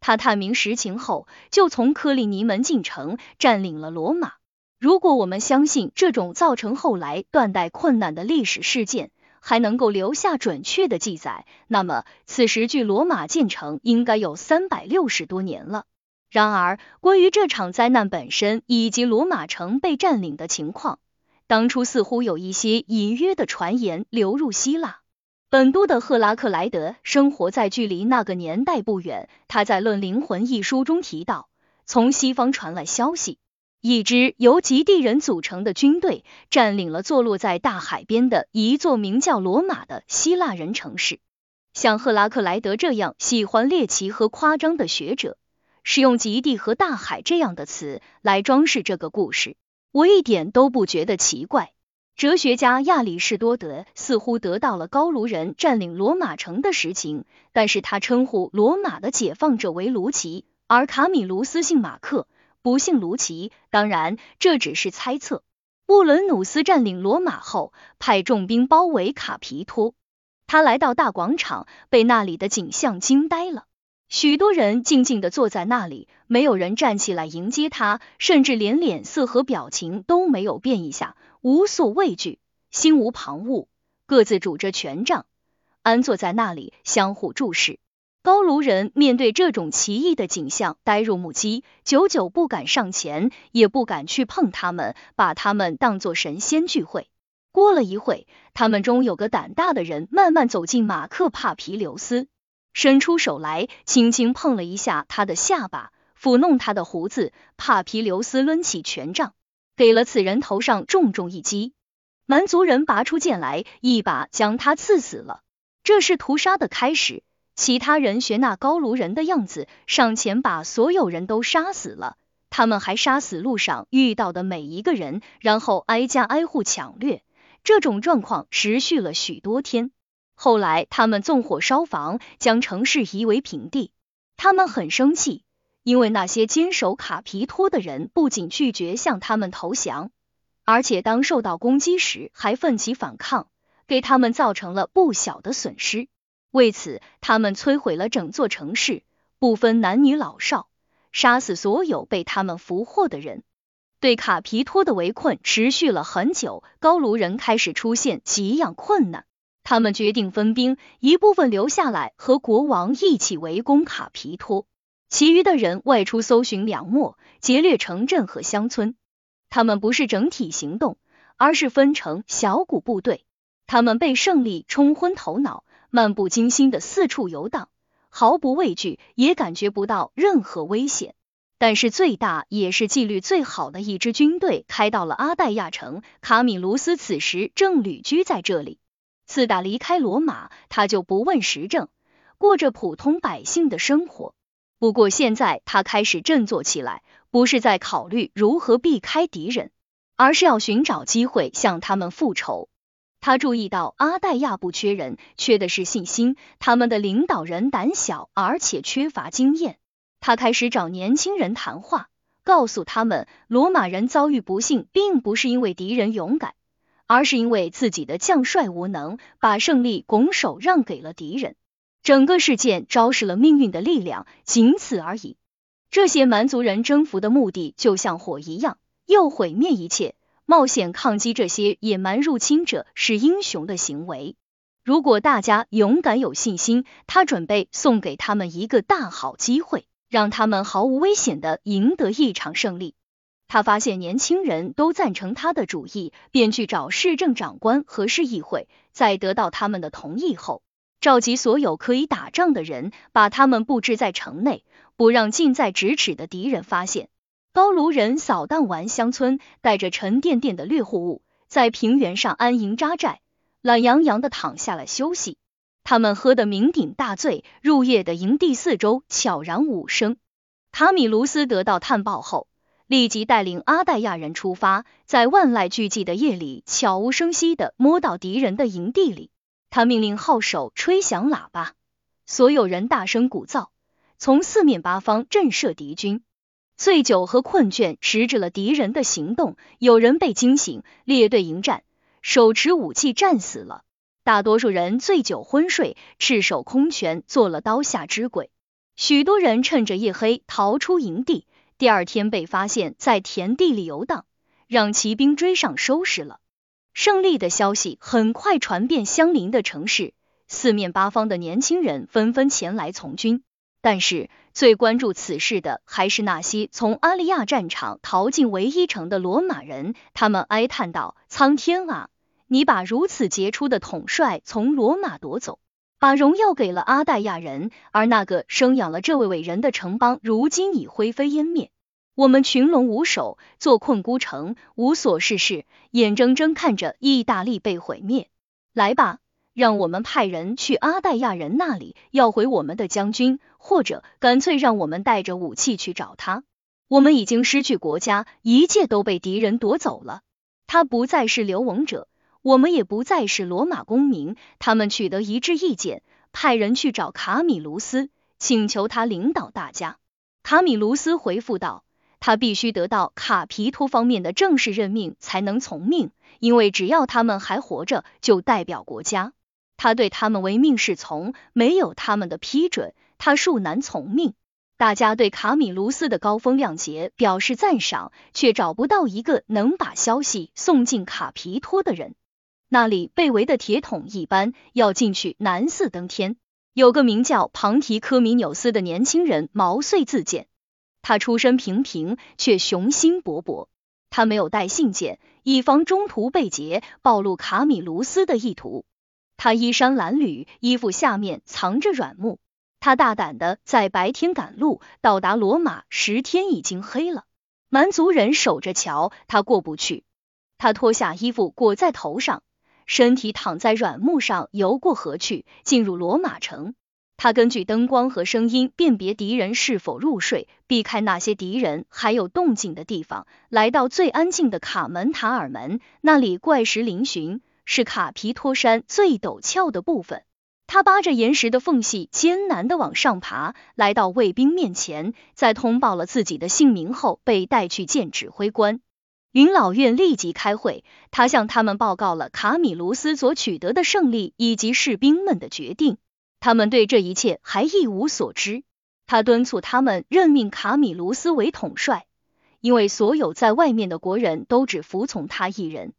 他探明实情后，就从科里尼门进城，占领了罗马。如果我们相信这种造成后来断代困难的历史事件还能够留下准确的记载，那么此时距罗马建成应该有三百六十多年了。然而，关于这场灾难本身以及罗马城被占领的情况，当初似乎有一些隐约的传言流入希腊。本都的赫拉克莱德生活在距离那个年代不远。他在《论灵魂》一书中提到，从西方传来消息，一支由极地人组成的军队占领了坐落在大海边的一座名叫罗马的希腊人城市。像赫拉克莱德这样喜欢猎奇和夸张的学者，使用“极地”和“大海”这样的词来装饰这个故事，我一点都不觉得奇怪。哲学家亚里士多德似乎得到了高卢人占领罗马城的实情，但是他称呼罗马的解放者为卢奇，而卡米卢斯姓马克，不姓卢奇。当然，这只是猜测。布伦努斯占领罗马后，派重兵包围卡皮托。他来到大广场，被那里的景象惊呆了。许多人静静的坐在那里，没有人站起来迎接他，甚至连脸色和表情都没有变一下。无所畏惧，心无旁骛，各自拄着权杖，安坐在那里，相互注视。高卢人面对这种奇异的景象，呆若木鸡，久久不敢上前，也不敢去碰他们，把他们当作神仙聚会。过了一会，他们中有个胆大的人慢慢走进马克帕皮留斯，伸出手来，轻轻碰了一下他的下巴，抚弄他的胡子。帕皮留斯抡起权杖。给了此人头上重重一击，蛮族人拔出剑来，一把将他刺死了。这是屠杀的开始。其他人学那高卢人的样子，上前把所有人都杀死了。他们还杀死路上遇到的每一个人，然后挨家挨户抢掠。这种状况持续了许多天。后来，他们纵火烧房，将城市夷为平地。他们很生气。因为那些坚守卡皮托的人不仅拒绝向他们投降，而且当受到攻击时还奋起反抗，给他们造成了不小的损失。为此，他们摧毁了整座城市，不分男女老少，杀死所有被他们俘获的人。对卡皮托的围困持续了很久，高卢人开始出现给养困难，他们决定分兵，一部分留下来和国王一起围攻卡皮托。其余的人外出搜寻粮秣，劫掠城镇和乡村。他们不是整体行动，而是分成小股部队。他们被胜利冲昏头脑，漫不经心的四处游荡，毫不畏惧，也感觉不到任何危险。但是最大也是纪律最好的一支军队开到了阿代亚城。卡米卢斯此时正旅居在这里。自打离开罗马，他就不问时政，过着普通百姓的生活。不过现在他开始振作起来，不是在考虑如何避开敌人，而是要寻找机会向他们复仇。他注意到阿黛亚不缺人，缺的是信心。他们的领导人胆小，而且缺乏经验。他开始找年轻人谈话，告诉他们，罗马人遭遇不幸，并不是因为敌人勇敢，而是因为自己的将帅无能，把胜利拱手让给了敌人。整个事件昭示了命运的力量，仅此而已。这些蛮族人征服的目的就像火一样，又毁灭一切。冒险抗击这些野蛮入侵者是英雄的行为。如果大家勇敢有信心，他准备送给他们一个大好机会，让他们毫无危险的赢得一场胜利。他发现年轻人都赞成他的主意，便去找市政长官和市议会，在得到他们的同意后。召集所有可以打仗的人，把他们布置在城内，不让近在咫尺的敌人发现。高卢人扫荡完乡村，带着沉甸甸的掠货物，在平原上安营扎寨，懒洋洋的躺下来休息。他们喝得酩酊大醉，入夜的营地四周悄然无声。塔米卢斯得到探报后，立即带领阿黛亚人出发，在万籁俱寂的夜里，悄无声息的摸到敌人的营地里。他命令号手吹响喇叭，所有人大声鼓噪，从四面八方震慑敌军。醉酒和困倦迟滞了敌人的行动，有人被惊醒，列队迎战，手持武器战死了。大多数人醉酒昏睡，赤手空拳做了刀下之鬼。许多人趁着夜黑逃出营地，第二天被发现在田地里游荡，让骑兵追上收拾了。胜利的消息很快传遍相邻的城市，四面八方的年轻人纷纷前来从军。但是最关注此事的还是那些从阿利亚战场逃进唯一城的罗马人，他们哀叹道：“苍天啊，你把如此杰出的统帅从罗马夺走，把荣耀给了阿黛亚人，而那个生养了这位伟人的城邦，如今已灰飞烟灭。我们群龙无首，坐困孤城，无所事事，眼睁睁看着意大利被毁灭。来吧！”让我们派人去阿黛亚人那里要回我们的将军，或者干脆让我们带着武器去找他。我们已经失去国家，一切都被敌人夺走了。他不再是流亡者，我们也不再是罗马公民。他们取得一致意见，派人去找卡米卢斯，请求他领导大家。卡米卢斯回复道，他必须得到卡皮托方面的正式任命才能从命，因为只要他们还活着，就代表国家。他对他们唯命是从，没有他们的批准，他恕难从命。大家对卡米卢斯的高风亮节表示赞赏，却找不到一个能把消息送进卡皮托的人。那里被围的铁桶一般，要进去难似登天。有个名叫庞提科米纽斯的年轻人毛遂自荐，他出身平平，却雄心勃勃。他没有带信件，以防中途被劫，暴露卡米卢斯的意图。他衣衫褴褛，衣服下面藏着软木。他大胆的在白天赶路，到达罗马时天已经黑了。蛮族人守着桥，他过不去。他脱下衣服裹在头上，身体躺在软木上，游过河去，进入罗马城。他根据灯光和声音辨别敌人是否入睡，避开那些敌人还有动静的地方，来到最安静的卡门塔尔门，那里怪石嶙峋。是卡皮托山最陡峭的部分，他扒着岩石的缝隙，艰难的往上爬，来到卫兵面前，在通报了自己的姓名后，被带去见指挥官。元老院立即开会，他向他们报告了卡米卢斯所取得的胜利以及士兵们的决定。他们对这一切还一无所知。他敦促他们任命卡米卢斯为统帅，因为所有在外面的国人都只服从他一人。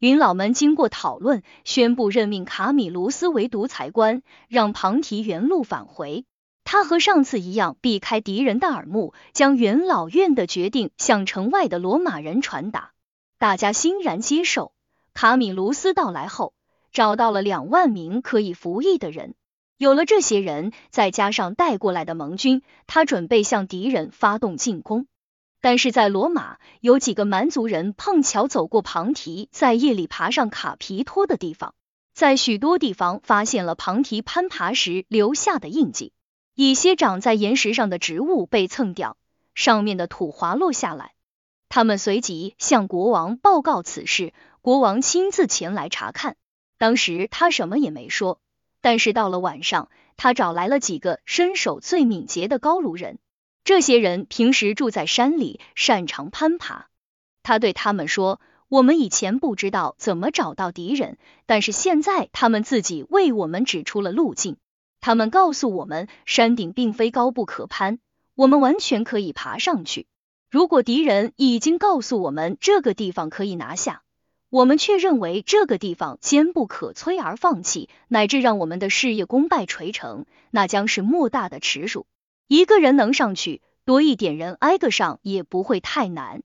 云老们经过讨论，宣布任命卡米卢斯为独裁官，让庞提原路返回。他和上次一样，避开敌人的耳目，将元老院的决定向城外的罗马人传达。大家欣然接受。卡米卢斯到来后，找到了两万名可以服役的人。有了这些人，再加上带过来的盟军，他准备向敌人发动进攻。但是在罗马，有几个蛮族人碰巧走过庞提在夜里爬上卡皮托的地方，在许多地方发现了庞提攀爬时留下的印记，一些长在岩石上的植物被蹭掉，上面的土滑落下来。他们随即向国王报告此事，国王亲自前来查看。当时他什么也没说，但是到了晚上，他找来了几个身手最敏捷的高卢人。这些人平时住在山里，擅长攀爬。他对他们说：“我们以前不知道怎么找到敌人，但是现在他们自己为我们指出了路径。他们告诉我们，山顶并非高不可攀，我们完全可以爬上去。如果敌人已经告诉我们这个地方可以拿下，我们却认为这个地方坚不可摧而放弃，乃至让我们的事业功败垂成，那将是莫大的耻辱。”一个人能上去，多一点人挨个上也不会太难。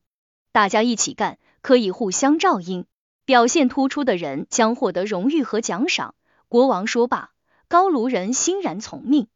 大家一起干，可以互相照应。表现突出的人将获得荣誉和奖赏。国王说罢，高卢人欣然从命。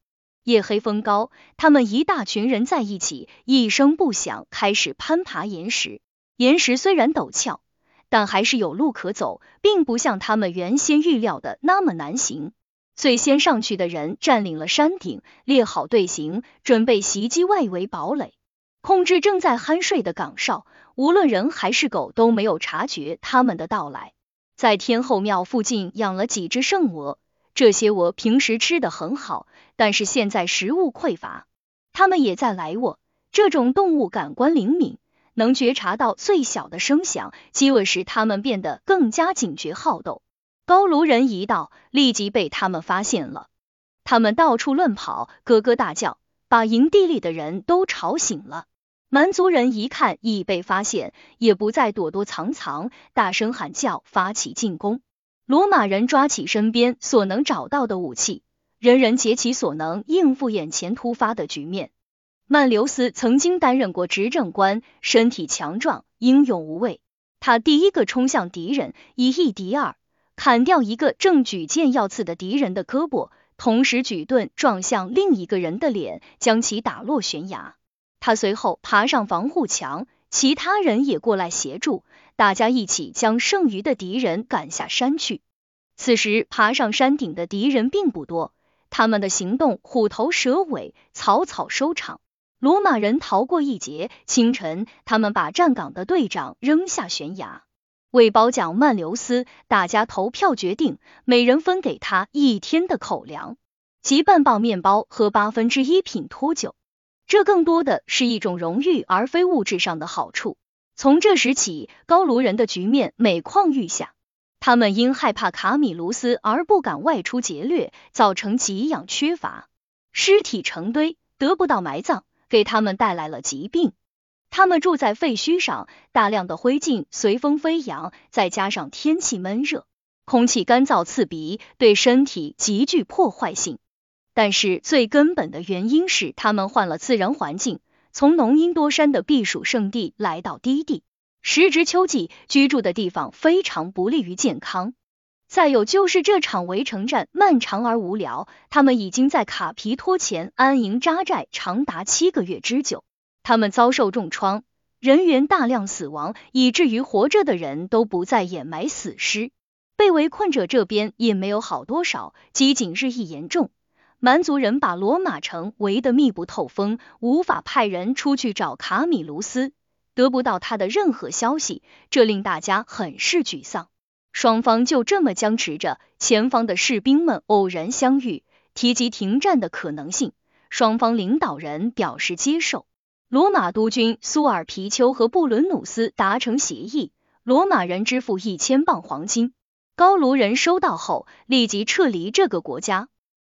夜黑风高，他们一大群人在一起，一声不响开始攀爬岩石。岩石虽然陡峭，但还是有路可走，并不像他们原先预料的那么难行。最先上去的人占领了山顶，列好队形，准备袭击外围堡垒，控制正在酣睡的岗哨。无论人还是狗都没有察觉他们的到来。在天后庙附近养了几只圣鹅，这些鹅平时吃的很好，但是现在食物匮乏，它们也在来卧。这种动物感官灵敏，能觉察到最小的声响，饥饿使它们变得更加警觉好斗。高卢人一到，立即被他们发现了。他们到处乱跑，咯咯大叫，把营地里的人都吵醒了。蛮族人一看已被发现，也不再躲躲藏藏，大声喊叫，发起进攻。罗马人抓起身边所能找到的武器，人人竭其所能应付眼前突发的局面。曼留斯曾经担任过执政官，身体强壮，英勇无畏。他第一个冲向敌人，以一敌二。砍掉一个正举剑要刺的敌人的胳膊，同时举盾撞向另一个人的脸，将其打落悬崖。他随后爬上防护墙，其他人也过来协助，大家一起将剩余的敌人赶下山去。此时爬上山顶的敌人并不多，他们的行动虎头蛇尾，草草收场。罗马人逃过一劫。清晨，他们把站岗的队长扔下悬崖。为褒奖曼留斯，大家投票决定，每人分给他一天的口粮，即半磅面包和八分之一品脱酒。这更多的是一种荣誉，而非物质上的好处。从这时起，高卢人的局面每况愈下。他们因害怕卡米卢斯而不敢外出劫掠，造成给养缺乏，尸体成堆，得不到埋葬，给他们带来了疾病。他们住在废墟上，大量的灰烬随风飞扬，再加上天气闷热，空气干燥刺鼻，对身体极具破坏性。但是最根本的原因是，他们换了自然环境，从浓荫多山的避暑胜地来到低地，时值秋季，居住的地方非常不利于健康。再有就是这场围城战漫长而无聊，他们已经在卡皮托前安营扎寨长达七个月之久。他们遭受重创，人员大量死亡，以至于活着的人都不再掩埋死尸。被围困者这边也没有好多少，饥馑日益严重。蛮族人把罗马城围得密不透风，无法派人出去找卡米卢斯，得不到他的任何消息，这令大家很是沮丧。双方就这么僵持着。前方的士兵们偶然相遇，提及停战的可能性，双方领导人表示接受。罗马督军苏尔皮丘和布伦努斯达成协议，罗马人支付一千磅黄金。高卢人收到后，立即撤离这个国家。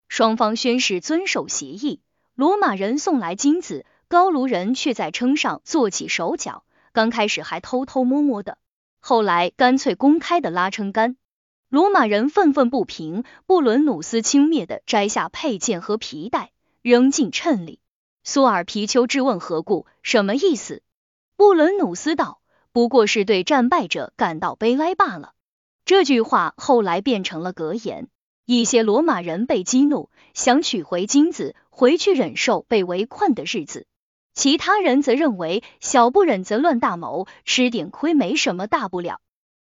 双方宣誓遵守协议。罗马人送来金子，高卢人却在称上做起手脚。刚开始还偷偷摸摸的，后来干脆公开的拉称杆。罗马人愤愤不平，布伦努斯轻蔑的摘下佩剑和皮带，扔进秤里。苏尔皮丘质问何故？什么意思？布伦努斯道：“不过是对战败者感到悲哀罢了。”这句话后来变成了格言。一些罗马人被激怒，想取回金子，回去忍受被围困的日子；其他人则认为小不忍则乱大谋，吃点亏没什么大不了。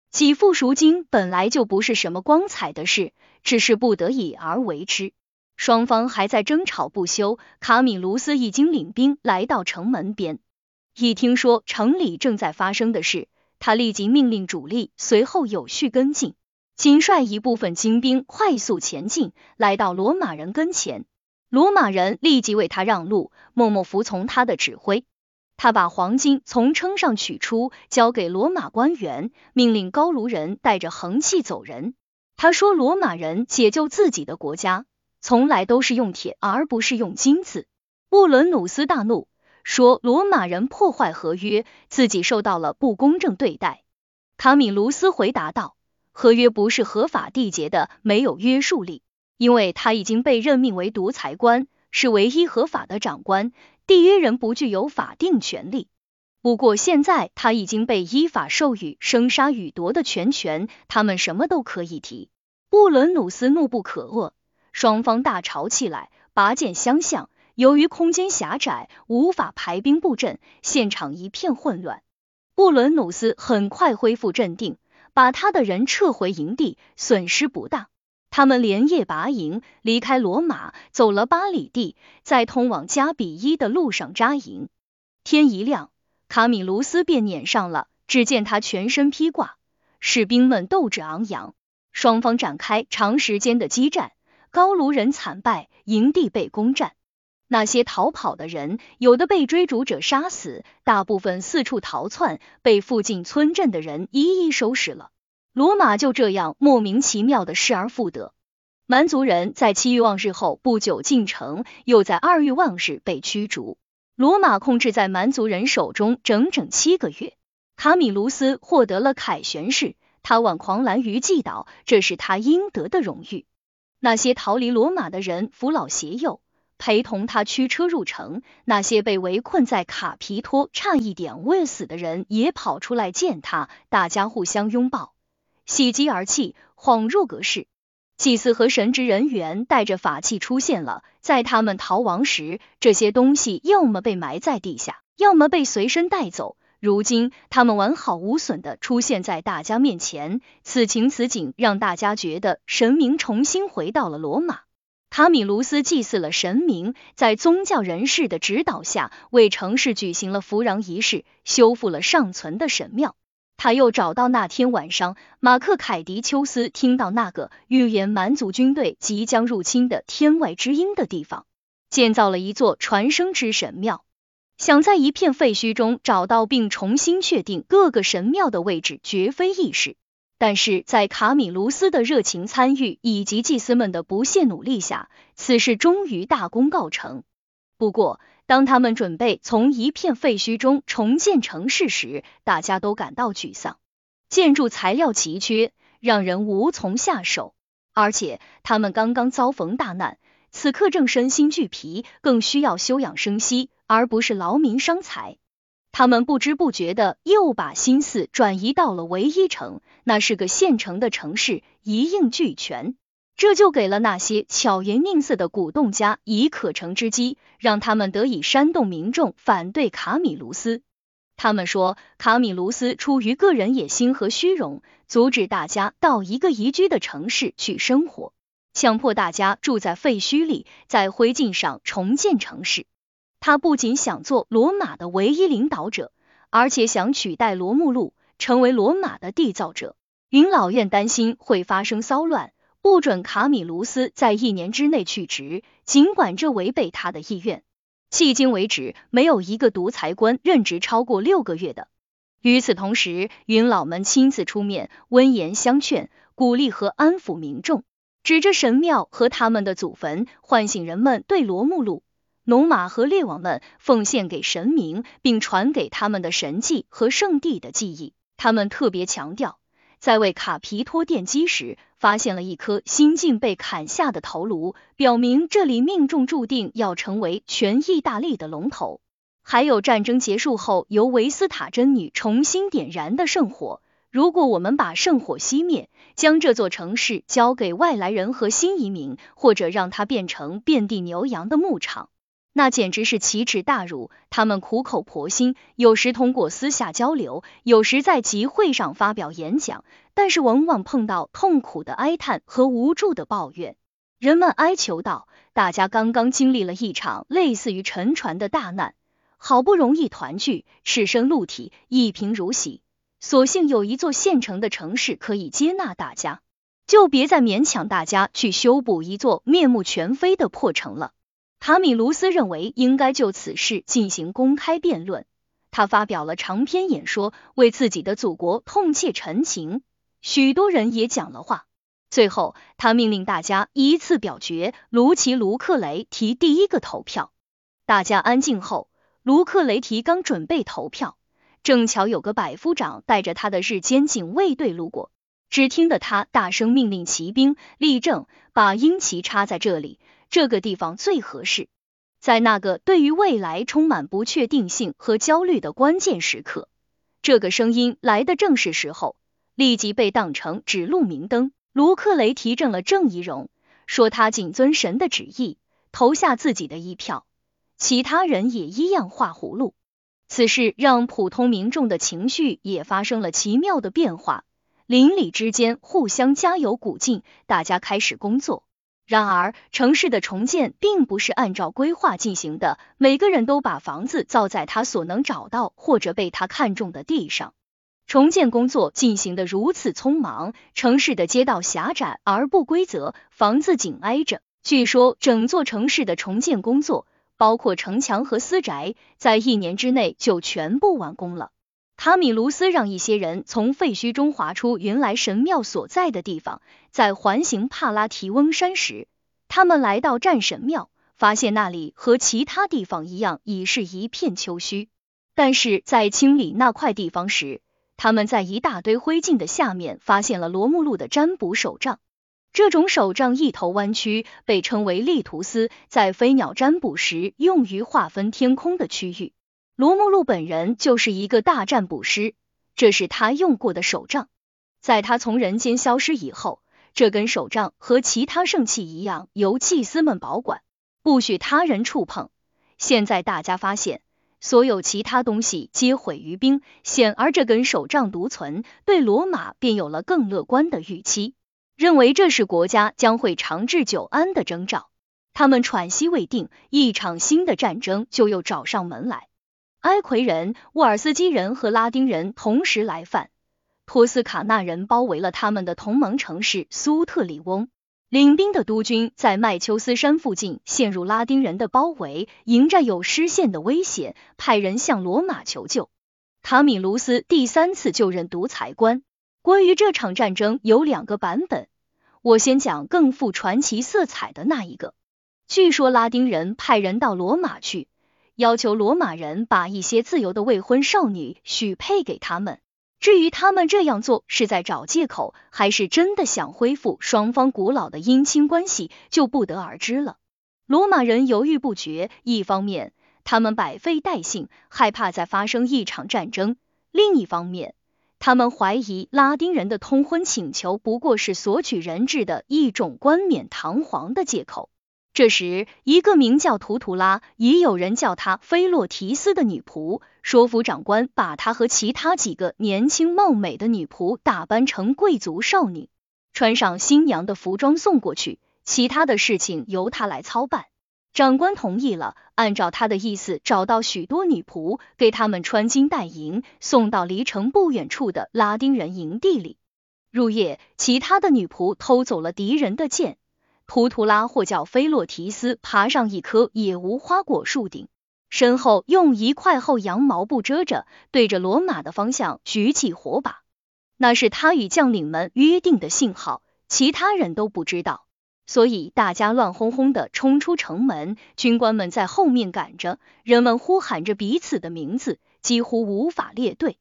给付赎金本来就不是什么光彩的事，只是不得已而为之。双方还在争吵不休，卡米卢斯已经领兵来到城门边，一听说城里正在发生的事，他立即命令主力随后有序跟进，仅率一部分精兵快速前进，来到罗马人跟前。罗马人立即为他让路，默默服从他的指挥。他把黄金从称上取出，交给罗马官员，命令高卢人带着横器走人。他说：“罗马人解救自己的国家。”从来都是用铁而不是用金子。布伦努斯大怒，说罗马人破坏合约，自己受到了不公正对待。卡米卢斯回答道：合约不是合法缔结的，没有约束力，因为他已经被任命为独裁官，是唯一合法的长官。缔约人不具有法定权利。不过现在他已经被依法授予生杀予夺的全权，他们什么都可以提。布伦努斯怒不可遏。双方大吵起来，拔剑相向。由于空间狭窄，无法排兵布阵，现场一片混乱。布伦努斯很快恢复镇定，把他的人撤回营地，损失不大。他们连夜拔营，离开罗马，走了八里地，在通往加比伊的路上扎营。天一亮，卡米卢斯便撵上了。只见他全身披挂，士兵们斗志昂扬，双方展开长时间的激战。高卢人惨败，营地被攻占。那些逃跑的人，有的被追逐者杀死，大部分四处逃窜，被附近村镇的人一一收拾了。罗马就这样莫名其妙的失而复得。蛮族人在七欲望日后不久进城，又在二欲望日被驱逐。罗马控制在蛮族人手中整整七个月。卡米卢斯获得了凯旋式，他挽狂澜于既倒，这是他应得的荣誉。那些逃离罗马的人扶老携幼，陪同他驱车入城；那些被围困在卡皮托差一点未死的人也跑出来见他，大家互相拥抱，喜极而泣，恍若隔世。祭司和神职人员带着法器出现了，在他们逃亡时，这些东西要么被埋在地下，要么被随身带走。如今，他们完好无损的出现在大家面前，此情此景让大家觉得神明重新回到了罗马。卡米卢斯祭祀了神明，在宗教人士的指导下，为城市举行了扶壤仪式，修复了尚存的神庙。他又找到那天晚上，马克凯迪丘斯听到那个预言蛮族军队即将入侵的天外之音的地方，建造了一座传声之神庙。想在一片废墟中找到并重新确定各个神庙的位置，绝非易事。但是在卡米卢斯的热情参与以及祭司们的不懈努力下，此事终于大功告成。不过，当他们准备从一片废墟中重建城市时，大家都感到沮丧。建筑材料奇缺，让人无从下手，而且他们刚刚遭逢大难，此刻正身心俱疲，更需要休养生息。而不是劳民伤财，他们不知不觉的又把心思转移到了唯一城，那是个现成的城市，一应俱全。这就给了那些巧言令色的鼓动家以可乘之机，让他们得以煽动民众反对卡米卢斯。他们说，卡米卢斯出于个人野心和虚荣，阻止大家到一个宜居的城市去生活，强迫大家住在废墟里，在灰烬上重建城市。他不仅想做罗马的唯一领导者，而且想取代罗慕路，成为罗马的缔造者。元老院担心会发生骚乱，不准卡米卢斯在一年之内去职，尽管这违背他的意愿。迄今为止，没有一个独裁官任职超过六个月的。与此同时，元老们亲自出面，温言相劝，鼓励和安抚民众，指着神庙和他们的祖坟，唤醒人们对罗慕路。农马和猎王们奉献给神明，并传给他们的神迹和圣地的记忆。他们特别强调，在为卡皮托奠基时，发现了一颗新近被砍下的头颅，表明这里命中注定要成为全意大利的龙头。还有战争结束后由维斯塔真女重新点燃的圣火。如果我们把圣火熄灭，将这座城市交给外来人和新移民，或者让它变成遍地牛羊的牧场。那简直是奇耻大辱。他们苦口婆心，有时通过私下交流，有时在集会上发表演讲，但是往往碰到痛苦的哀叹和无助的抱怨。人们哀求道：“大家刚刚经历了一场类似于沉船的大难，好不容易团聚，赤身露体，一贫如洗，所幸有一座现成的城市可以接纳大家，就别再勉强大家去修补一座面目全非的破城了。”卡米卢斯认为应该就此事进行公开辩论，他发表了长篇演说，为自己的祖国痛切陈情。许多人也讲了话。最后，他命令大家依次表决。卢奇·卢克雷提第一个投票。大家安静后，卢克雷提刚准备投票，正巧有个百夫长带着他的日间警卫队路过，只听得他大声命令骑兵立正，把鹰旗插在这里。这个地方最合适，在那个对于未来充满不确定性和焦虑的关键时刻，这个声音来的正是时候，立即被当成指路明灯。卢克雷提振了郑仪容，说他谨遵神的旨意，投下自己的一票，其他人也一样画葫芦。此事让普通民众的情绪也发生了奇妙的变化。邻里之间互相加油鼓劲，大家开始工作。然而，城市的重建并不是按照规划进行的，每个人都把房子造在他所能找到或者被他看中的地上。重建工作进行的如此匆忙，城市的街道狭窄而不规则，房子紧挨着。据说，整座城市的重建工作，包括城墙和私宅，在一年之内就全部完工了。塔米卢斯让一些人从废墟中划出原来神庙所在的地方，在环形帕拉提翁山时，他们来到战神庙，发现那里和其他地方一样，已是一片丘墟。但是在清理那块地方时，他们在一大堆灰烬的下面发现了罗慕路的占卜手杖。这种手杖一头弯曲，被称为利图斯，在飞鸟占卜时用于划分天空的区域。罗慕路本人就是一个大占卜师，这是他用过的手杖。在他从人间消失以后，这根手杖和其他圣器一样，由祭司们保管，不许他人触碰。现在大家发现，所有其他东西皆毁于冰，显而这根手杖独存，对罗马便有了更乐观的预期，认为这是国家将会长治久安的征兆。他们喘息未定，一场新的战争就又找上门来。埃奎人、沃尔斯基人和拉丁人同时来犯，托斯卡纳人包围了他们的同盟城市苏特里翁。领兵的督军在麦丘斯山附近陷入拉丁人的包围，迎着有失陷的危险，派人向罗马求救。塔米卢斯第三次就任独裁官。关于这场战争有两个版本，我先讲更富传奇色彩的那一个。据说拉丁人派人到罗马去。要求罗马人把一些自由的未婚少女许配给他们。至于他们这样做是在找借口，还是真的想恢复双方古老的姻亲关系，就不得而知了。罗马人犹豫不决，一方面他们百废待兴，害怕再发生一场战争；另一方面，他们怀疑拉丁人的通婚请求不过是索取人质的一种冠冕堂皇的借口。这时，一个名叫图图拉，也有人叫她菲洛提斯的女仆，说服长官把她和其他几个年轻貌美的女仆打扮成贵族少女，穿上新娘的服装送过去，其他的事情由他来操办。长官同意了，按照他的意思，找到许多女仆，给他们穿金戴银，送到离城不远处的拉丁人营地里。入夜，其他的女仆偷走了敌人的剑。图图拉或叫菲洛提斯爬上一棵野无花果树顶，身后用一块厚羊毛布遮着，对着罗马的方向举起火把。那是他与将领们约定的信号，其他人都不知道。所以大家乱哄哄的冲出城门，军官们在后面赶着，人们呼喊着彼此的名字，几乎无法列队。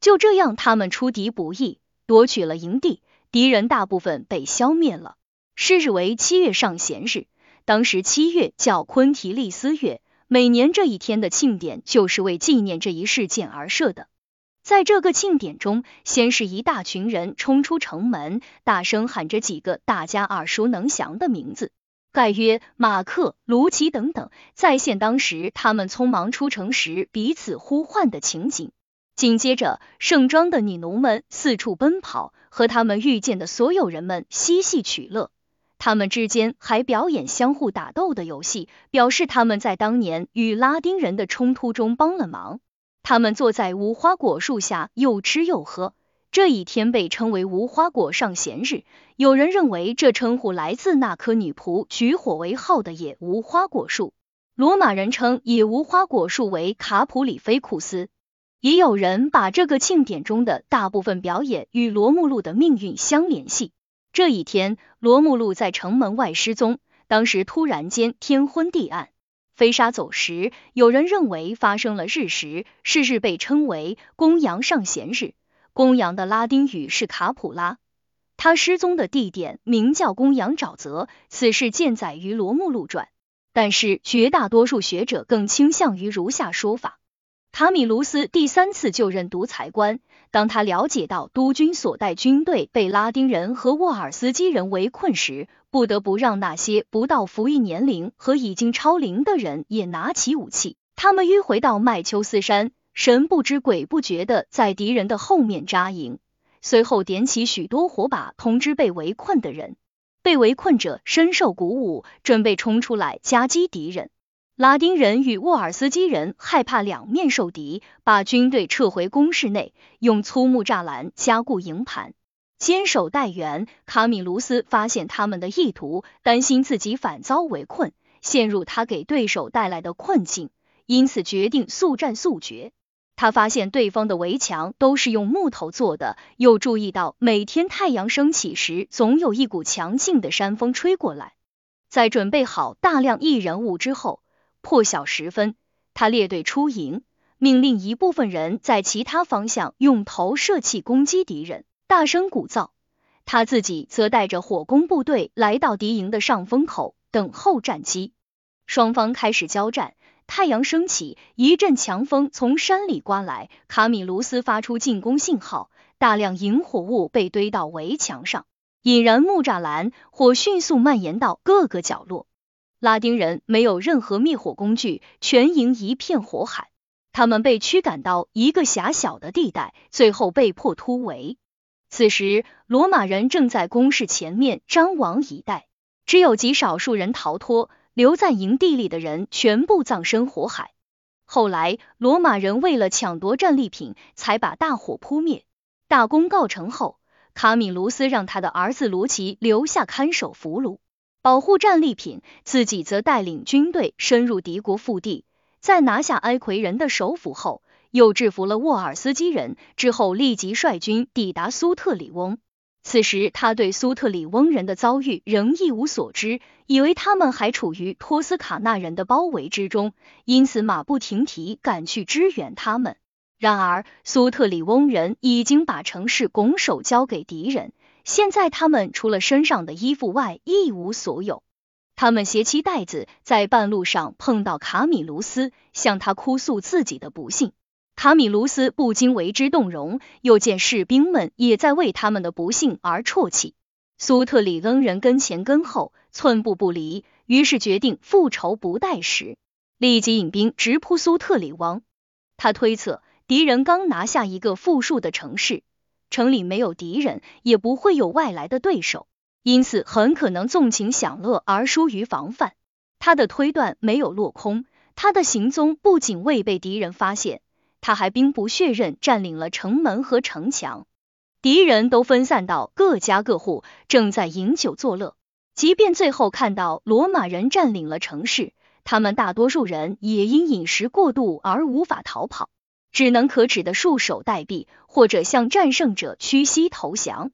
就这样，他们出敌不意，夺取了营地，敌人大部分被消灭了。是日为七月上弦日，当时七月叫昆提利斯月，每年这一天的庆典就是为纪念这一事件而设的。在这个庆典中，先是一大群人冲出城门，大声喊着几个大家耳熟能详的名字，盖约、马克、卢奇等等，再现当时他们匆忙出城时彼此呼唤的情景。紧接着，盛装的女奴们四处奔跑，和他们遇见的所有人们嬉戏取乐。他们之间还表演相互打斗的游戏，表示他们在当年与拉丁人的冲突中帮了忙。他们坐在无花果树下，又吃又喝。这一天被称为无花果上弦日，有人认为这称呼来自那棵女仆举火为号的野无花果树。罗马人称野无花果树为卡普里菲库斯。也有人把这个庆典中的大部分表演与罗慕路的命运相联系。这一天，罗慕路在城门外失踪，当时突然间天昏地暗，飞沙走石。有人认为发生了日食，是日被称为公羊上弦日。公羊的拉丁语是卡普拉，他失踪的地点名叫公羊沼泽。此事见载于罗慕路传，但是绝大多数学者更倾向于如下说法。塔米卢斯第三次就任独裁官，当他了解到督军所带军队被拉丁人和沃尔斯基人围困时，不得不让那些不到服役年龄和已经超龄的人也拿起武器。他们迂回到麦丘斯山，神不知鬼不觉的在敌人的后面扎营。随后点起许多火把，通知被围困的人。被围困者深受鼓舞，准备冲出来夹击敌人。拉丁人与沃尔斯基人害怕两面受敌，把军队撤回工事内，用粗木栅栏加固营盘，坚守待援。卡米卢斯发现他们的意图，担心自己反遭围困，陷入他给对手带来的困境，因此决定速战速决。他发现对方的围墙都是用木头做的，又注意到每天太阳升起时，总有一股强劲的山风吹过来。在准备好大量易人物之后，破晓时分，他列队出营，命令一部分人在其他方向用投射器攻击敌人，大声鼓噪。他自己则带着火攻部队来到敌营的上风口，等候战机。双方开始交战。太阳升起，一阵强风从山里刮来，卡米卢斯发出进攻信号，大量引火物被堆到围墙上，引燃木栅栏，火迅速蔓延到各个角落。拉丁人没有任何灭火工具，全营一片火海，他们被驱赶到一个狭小的地带，最后被迫突围。此时，罗马人正在攻势前面张王以待，只有极少数人逃脱。留在营地里的人全部葬身火海。后来，罗马人为了抢夺战利品，才把大火扑灭。大功告成后，卡米卢斯让他的儿子卢奇留下看守俘虏，保护战利品，自己则带领军队深入敌国腹地。在拿下埃奎人的首府后，又制服了沃尔斯基人，之后立即率军抵达苏特里翁。此时，他对苏特里翁人的遭遇仍一无所知，以为他们还处于托斯卡纳人的包围之中，因此马不停蹄赶去支援他们。然而，苏特里翁人已经把城市拱手交给敌人，现在他们除了身上的衣服外一无所有。他们携妻带子在半路上碰到卡米卢斯，向他哭诉自己的不幸。卡米卢斯不禁为之动容，又见士兵们也在为他们的不幸而啜泣。苏特里恩人跟前跟后，寸步不离，于是决定复仇不待时，立即引兵直扑苏特里王。他推测敌人刚拿下一个富庶的城市，城里没有敌人，也不会有外来的对手，因此很可能纵情享乐而疏于防范。他的推断没有落空，他的行踪不仅未被敌人发现。他还兵不血刃占领了城门和城墙，敌人都分散到各家各户，正在饮酒作乐。即便最后看到罗马人占领了城市，他们大多数人也因饮食过度而无法逃跑，只能可耻的束手待毙，或者向战胜者屈膝投降。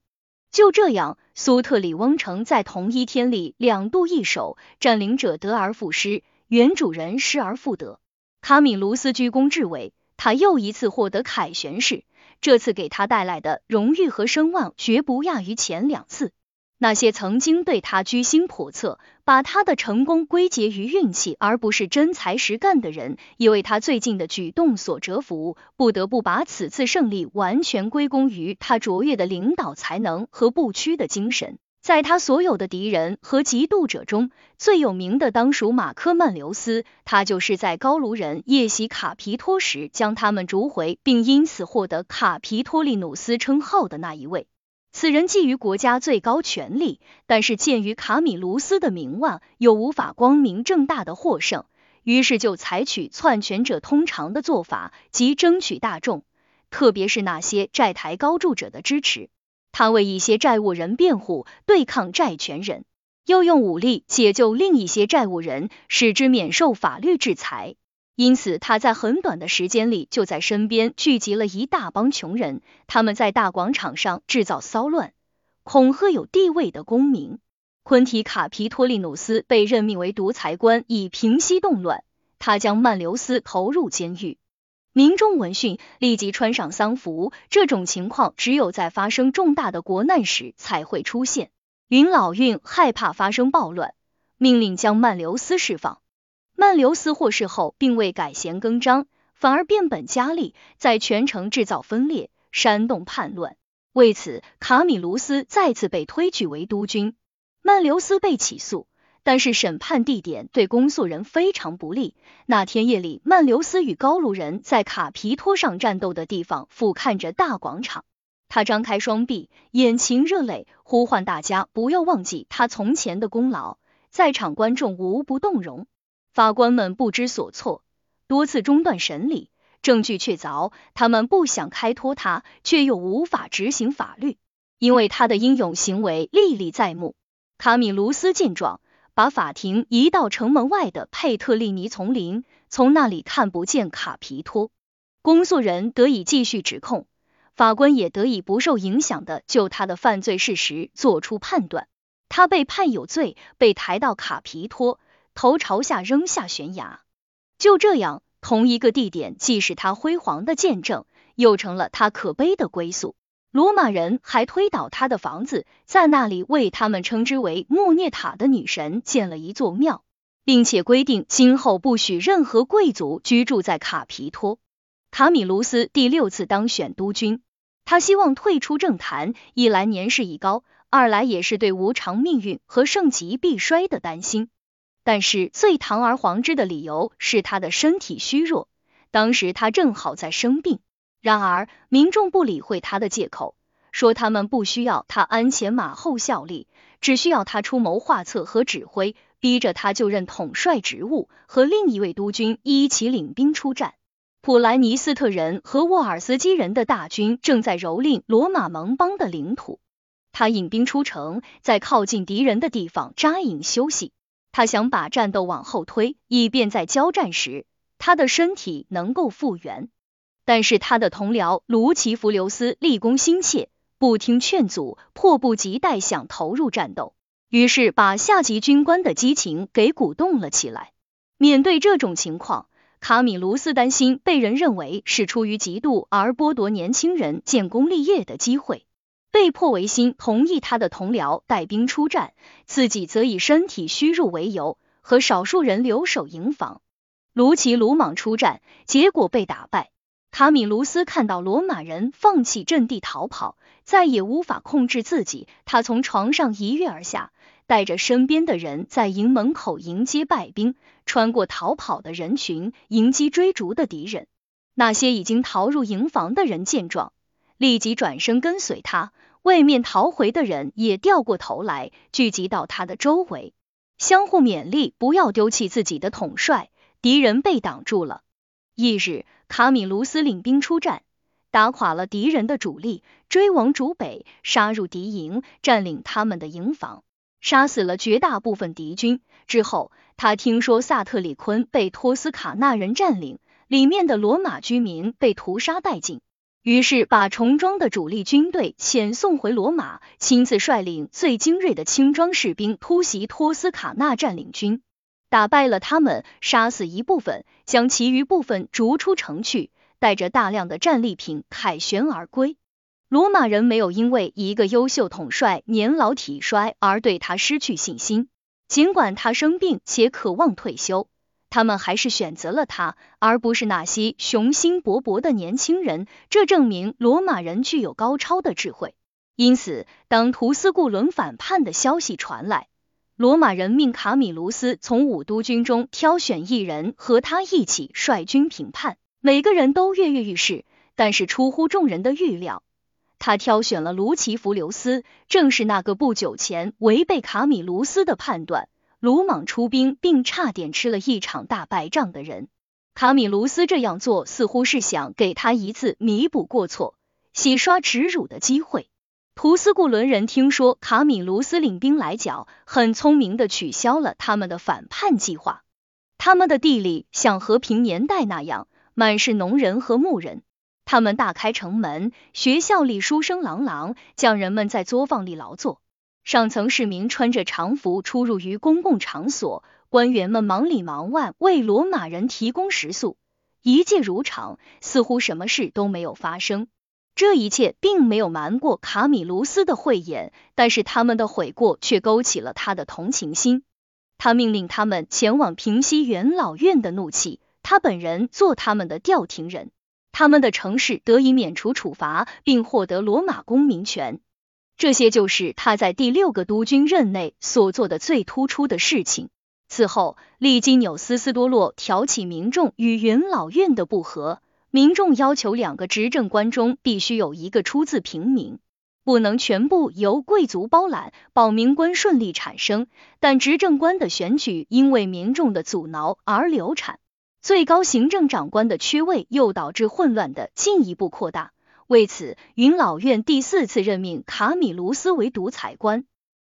就这样，苏特里翁城在同一天里两度易手，占领者得而复失，原主人失而复得。卡米卢斯居功至伟。他又一次获得凯旋式，这次给他带来的荣誉和声望绝不亚于前两次。那些曾经对他居心叵测，把他的成功归结于运气而不是真才实干的人，也为他最近的举动所折服，不得不把此次胜利完全归功于他卓越的领导才能和不屈的精神。在他所有的敌人和嫉妒者中，最有名的当属马科曼留斯。他就是在高卢人夜袭卡皮托时将他们逐回，并因此获得卡皮托利努斯称号的那一位。此人觊觎国家最高权力，但是鉴于卡米卢斯的名望，又无法光明正大的获胜，于是就采取篡权者通常的做法，即争取大众，特别是那些债台高筑者的支持。他为一些债务人辩护，对抗债权人，又用武力解救另一些债务人，使之免受法律制裁。因此，他在很短的时间里就在身边聚集了一大帮穷人，他们在大广场上制造骚乱，恐吓有地位的公民。昆提卡皮托利努斯被任命为独裁官，以平息动乱。他将曼留斯投入监狱。民众闻讯立即穿上丧服，这种情况只有在发生重大的国难时才会出现。云老运害怕发生暴乱，命令将曼留斯释放。曼留斯获释后，并未改弦更张，反而变本加厉，在全城制造分裂，煽动叛乱。为此，卡米卢斯再次被推举为督军。曼留斯被起诉。但是审判地点对公诉人非常不利。那天夜里，曼留斯与高卢人在卡皮托上战斗的地方，俯瞰着大广场。他张开双臂，眼噙热泪，呼唤大家不要忘记他从前的功劳。在场观众无不动容，法官们不知所措，多次中断审理，证据确凿，他们不想开脱他，却又无法执行法律，因为他的英勇行为历历在目。卡米卢斯见状，把法庭移到城门外的佩特利尼丛林，从那里看不见卡皮托。公诉人得以继续指控，法官也得以不受影响的就他的犯罪事实作出判断。他被判有罪，被抬到卡皮托，头朝下扔下悬崖。就这样，同一个地点既是他辉煌的见证，又成了他可悲的归宿。罗马人还推倒他的房子，在那里为他们称之为穆涅塔的女神建了一座庙，并且规定今后不许任何贵族居住在卡皮托。卡米卢斯第六次当选督军，他希望退出政坛，一来年事已高。二来也是对无常命运和盛极必衰的担心，但是最堂而皇之的理由是他的身体虚弱，当时他正好在生病。然而民众不理会他的借口，说他们不需要他鞍前马后效力，只需要他出谋划策和指挥，逼着他就任统帅职务，和另一位督军一起领兵出战。普莱尼斯特人和沃尔斯基人的大军正在蹂躏罗马盟邦的领土。他引兵出城，在靠近敌人的地方扎营休息。他想把战斗往后推，以便在交战时他的身体能够复原。但是他的同僚卢奇弗留斯立功心切，不听劝阻，迫不及待想投入战斗，于是把下级军官的激情给鼓动了起来。面对这种情况，卡米卢斯担心被人认为是出于嫉妒而剥夺年轻人建功立业的机会。被迫违心同意他的同僚带兵出战，自己则以身体虚弱为由和少数人留守营房。卢奇鲁莽出战，结果被打败。卡米卢斯看到罗马人放弃阵地逃跑，再也无法控制自己，他从床上一跃而下，带着身边的人在营门口迎接败兵，穿过逃跑的人群，迎击追逐的敌人。那些已经逃入营房的人见状。立即转身跟随他，外面逃回的人也掉过头来，聚集到他的周围，相互勉励，不要丢弃自己的统帅。敌人被挡住了。翌日，卡米卢斯领兵出战，打垮了敌人的主力，追往主北，杀入敌营，占领他们的营房，杀死了绝大部分敌军。之后，他听说萨特里昆被托斯卡纳人占领，里面的罗马居民被屠杀殆尽。于是把重装的主力军队遣送回罗马，亲自率领最精锐的轻装士兵突袭托斯卡纳占领军，打败了他们，杀死一部分，将其余部分逐出城去，带着大量的战利品凯旋而归。罗马人没有因为一个优秀统帅年老体衰而对他失去信心，尽管他生病且渴望退休。他们还是选择了他，而不是那些雄心勃勃的年轻人。这证明罗马人具有高超的智慧。因此，当图斯固伦反叛的消息传来，罗马人命卡米卢斯从五督军中挑选一人和他一起率军平叛。每个人都跃跃欲试，但是出乎众人的预料，他挑选了卢奇弗留斯，正是那个不久前违背卡米卢斯的判断。鲁莽出兵，并差点吃了一场大败仗的人，卡米卢斯这样做似乎是想给他一次弥补过错、洗刷耻辱的机会。图斯固伦人听说卡米卢斯领兵来剿，很聪明的取消了他们的反叛计划。他们的地里像和平年代那样，满是农人和牧人。他们大开城门，学校里书声朗朗，匠人们在作坊里劳作。上层市民穿着常服出入于公共场所，官员们忙里忙外为罗马人提供食宿，一切如常，似乎什么事都没有发生。这一切并没有瞒过卡米卢斯的慧眼，但是他们的悔过却勾起了他的同情心。他命令他们前往平息元老院的怒气，他本人做他们的调停人，他们的城市得以免除处罚，并获得罗马公民权。这些就是他在第六个督军任内所做的最突出的事情。此后，利基纽斯斯多洛挑起民众与元老院的不和，民众要求两个执政官中必须有一个出自平民。不能全部由贵族包揽，保民官顺利产生，但执政官的选举因为民众的阻挠而流产，最高行政长官的缺位又导致混乱的进一步扩大。为此，云老院第四次任命卡米卢斯为独裁官，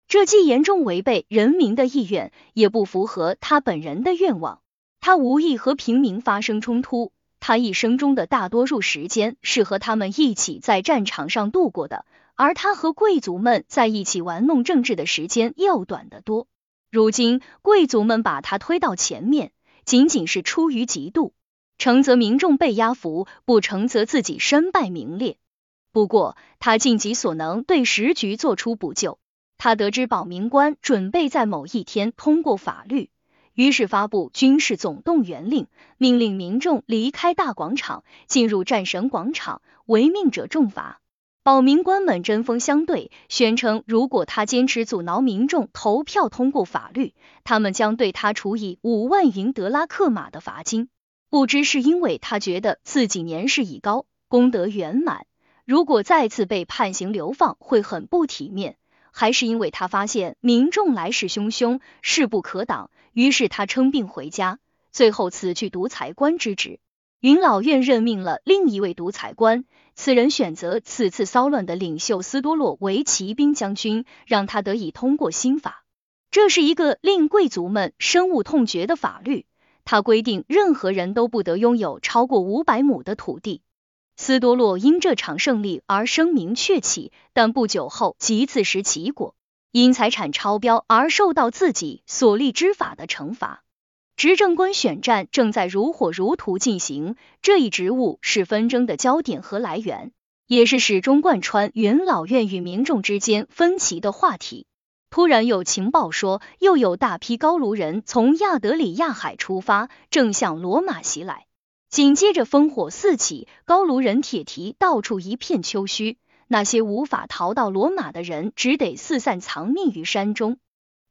这既严重违背人民的意愿，也不符合他本人的愿望。他无意和平民发生冲突，他一生中的大多数时间是和他们一起在战场上度过的。而他和贵族们在一起玩弄政治的时间要短得多。如今贵族们把他推到前面，仅仅是出于嫉妒，成则民众被压服，不成则自己身败名裂。不过他尽己所能对时局做出补救。他得知保民官准备在某一天通过法律，于是发布军事总动员令，命令民众离开大广场，进入战神广场，违命者重罚。保民官们针锋相对，宣称如果他坚持阻挠民众投票通过法律，他们将对他处以五万银德拉克马的罚金。不知是因为他觉得自己年事已高，功德圆满，如果再次被判刑流放会很不体面，还是因为他发现民众来势汹汹，势不可挡，于是他称病回家，最后辞去独裁官之职。云老院任命了另一位独裁官。此人选择此次骚乱的领袖斯多洛为骑兵将军，让他得以通过新法。这是一个令贵族们深恶痛绝的法律。他规定任何人都不得拥有超过五百亩的土地。斯多洛因这场胜利而声名鹊起，但不久后即自食其果，因财产超标而受到自己所立之法的惩罚。执政官选战正在如火如荼进行，这一职务是纷争的焦点和来源，也是始终贯穿元老院与民众之间分歧的话题。突然有情报说，又有大批高卢人从亚德里亚海出发，正向罗马袭来。紧接着烽火四起，高卢人铁蹄到处一片丘墟，那些无法逃到罗马的人只得四散藏匿于山中。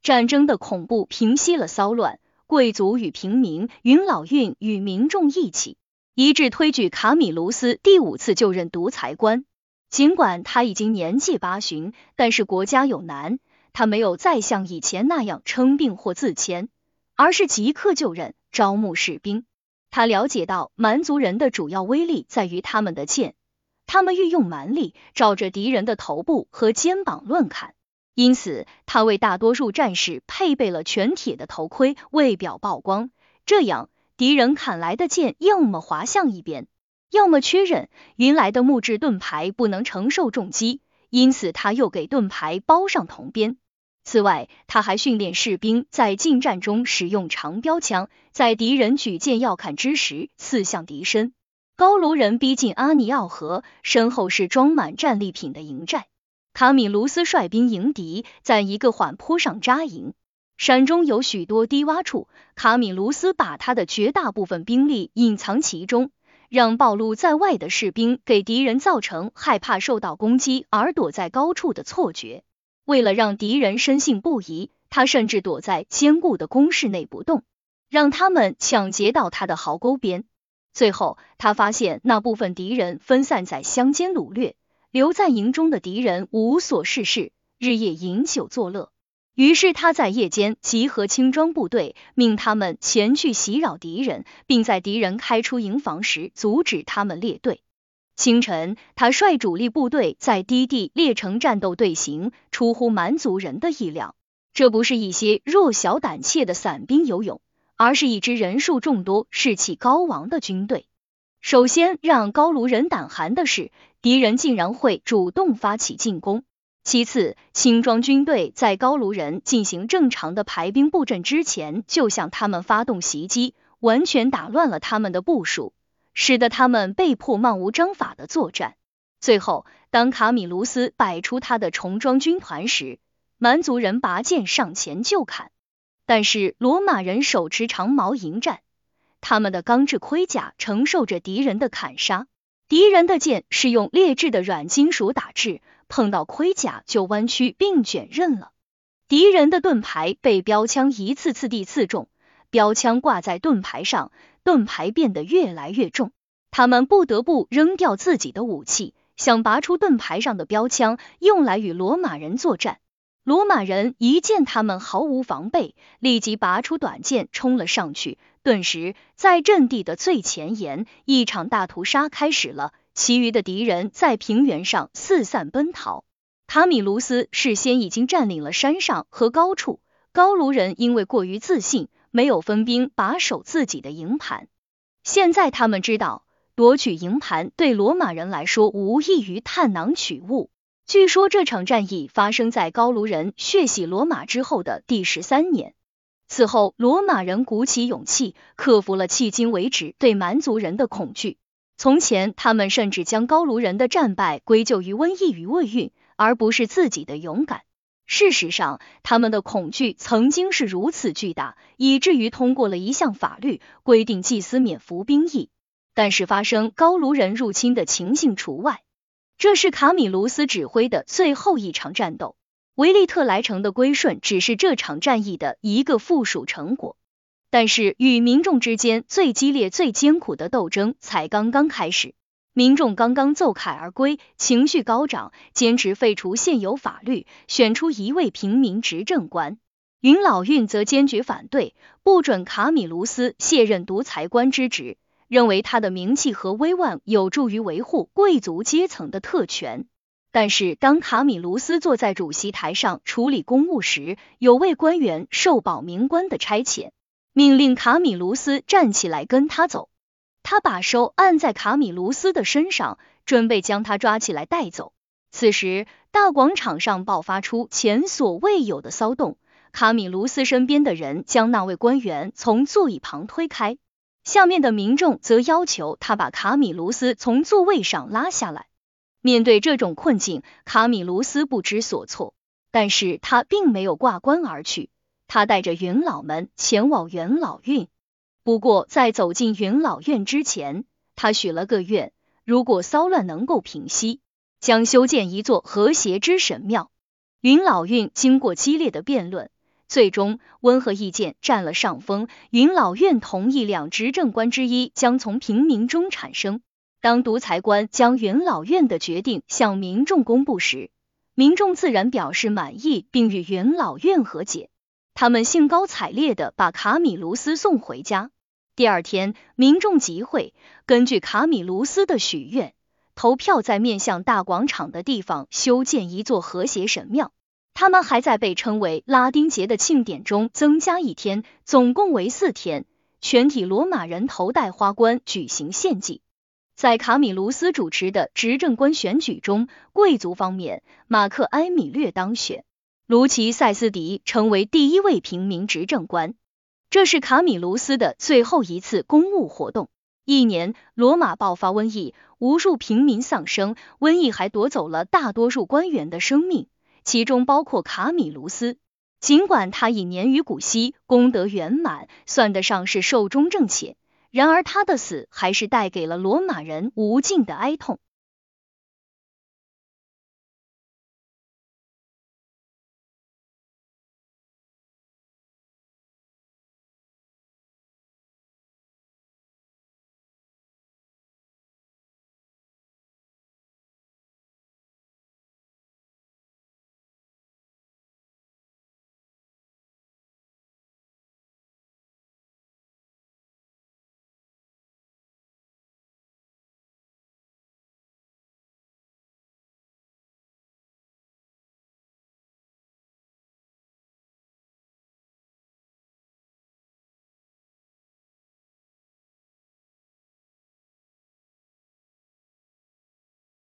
战争的恐怖平息了骚乱。贵族与平民、云老运与民众一起，一致推举卡米卢斯第五次就任独裁官。尽管他已经年纪八旬，但是国家有难，他没有再像以前那样称病或自谦，而是即刻就任，招募士兵。他了解到蛮族人的主要威力在于他们的剑，他们运用蛮力，照着敌人的头部和肩膀乱砍。因此，他为大多数战士配备了全铁的头盔，为表曝光。这样，敌人砍来的剑要么滑向一边，要么确认云来的木质盾牌不能承受重击。因此，他又给盾牌包上铜边。此外，他还训练士兵在近战中使用长标枪，在敌人举剑要砍之时刺向敌身。高卢人逼近阿尼奥河，身后是装满战利品的营寨。卡米卢斯率兵迎敌，在一个缓坡上扎营。山中有许多低洼处，卡米卢斯把他的绝大部分兵力隐藏其中，让暴露在外的士兵给敌人造成害怕受到攻击而躲在高处的错觉。为了让敌人深信不疑，他甚至躲在坚固的工事内不动，让他们抢劫到他的壕沟边。最后，他发现那部分敌人分散在乡间掳掠。留在营中的敌人无所事事，日夜饮酒作乐。于是他在夜间集合轻装部队，命他们前去袭扰敌人，并在敌人开出营房时阻止他们列队。清晨，他率主力部队在低地列成战斗队形，出乎蛮族人的意料。这不是一些弱小胆怯的散兵游勇，而是一支人数众多、士气高昂的军队。首先让高卢人胆寒的是。敌人竟然会主动发起进攻。其次，轻装军队在高卢人进行正常的排兵布阵之前，就向他们发动袭击，完全打乱了他们的部署，使得他们被迫漫无章法的作战。最后，当卡米卢斯摆出他的重装军团时，蛮族人拔剑上前就砍，但是罗马人手持长矛迎战，他们的钢制盔甲承受着敌人的砍杀。敌人的剑是用劣质的软金属打制，碰到盔甲就弯曲并卷刃了。敌人的盾牌被标枪一次次地刺中，标枪挂在盾牌上，盾牌变得越来越重。他们不得不扔掉自己的武器，想拔出盾牌上的标枪，用来与罗马人作战。罗马人一见他们毫无防备，立即拔出短剑冲了上去。顿时，在阵地的最前沿，一场大屠杀开始了。其余的敌人在平原上四散奔逃。塔米卢斯事先已经占领了山上和高处，高卢人因为过于自信，没有分兵把守自己的营盘。现在他们知道，夺取营盘对罗马人来说无异于探囊取物。据说这场战役发生在高卢人血洗罗马之后的第十三年。此后，罗马人鼓起勇气，克服了迄今为止对蛮族人的恐惧。从前，他们甚至将高卢人的战败归咎于瘟疫与厄运，而不是自己的勇敢。事实上，他们的恐惧曾经是如此巨大，以至于通过了一项法律，规定祭司免服兵役。但是，发生高卢人入侵的情形除外。这是卡米卢斯指挥的最后一场战斗，维利特莱城的归顺只是这场战役的一个附属成果。但是与民众之间最激烈、最艰苦的斗争才刚刚开始，民众刚刚奏凯而归，情绪高涨，坚持废除现有法律，选出一位平民执政官。云老运则坚决反对，不准卡米卢斯卸任独裁官之职。认为他的名气和威望有助于维护贵族阶层的特权，但是当卡米卢斯坐在主席台上处理公务时，有位官员受保民官的差遣，命令卡米卢斯站起来跟他走。他把手按在卡米卢斯的身上，准备将他抓起来带走。此时，大广场上爆发出前所未有的骚动。卡米卢斯身边的人将那位官员从座椅旁推开。下面的民众则要求他把卡米卢斯从座位上拉下来。面对这种困境，卡米卢斯不知所措，但是他并没有挂冠而去，他带着元老们前往元老院。不过在走进元老院之前，他许了个愿：如果骚乱能够平息，将修建一座和谐之神庙。元老院经过激烈的辩论。最终，温和意见占了上风。云老院同意两执政官之一将从平民中产生。当独裁官将云老院的决定向民众公布时，民众自然表示满意，并与云老院和解。他们兴高采烈的把卡米卢斯送回家。第二天，民众集会，根据卡米卢斯的许愿，投票在面向大广场的地方修建一座和谐神庙。他们还在被称为拉丁节的庆典中增加一天，总共为四天。全体罗马人头戴花冠举行献祭。在卡米卢斯主持的执政官选举中，贵族方面，马克埃米略当选，卢奇塞斯迪成为第一位平民执政官。这是卡米卢斯的最后一次公务活动。一年，罗马爆发瘟疫，无数平民丧生，瘟疫还夺走了大多数官员的生命。其中包括卡米卢斯，尽管他已年逾古稀，功德圆满，算得上是寿终正寝，然而他的死还是带给了罗马人无尽的哀痛。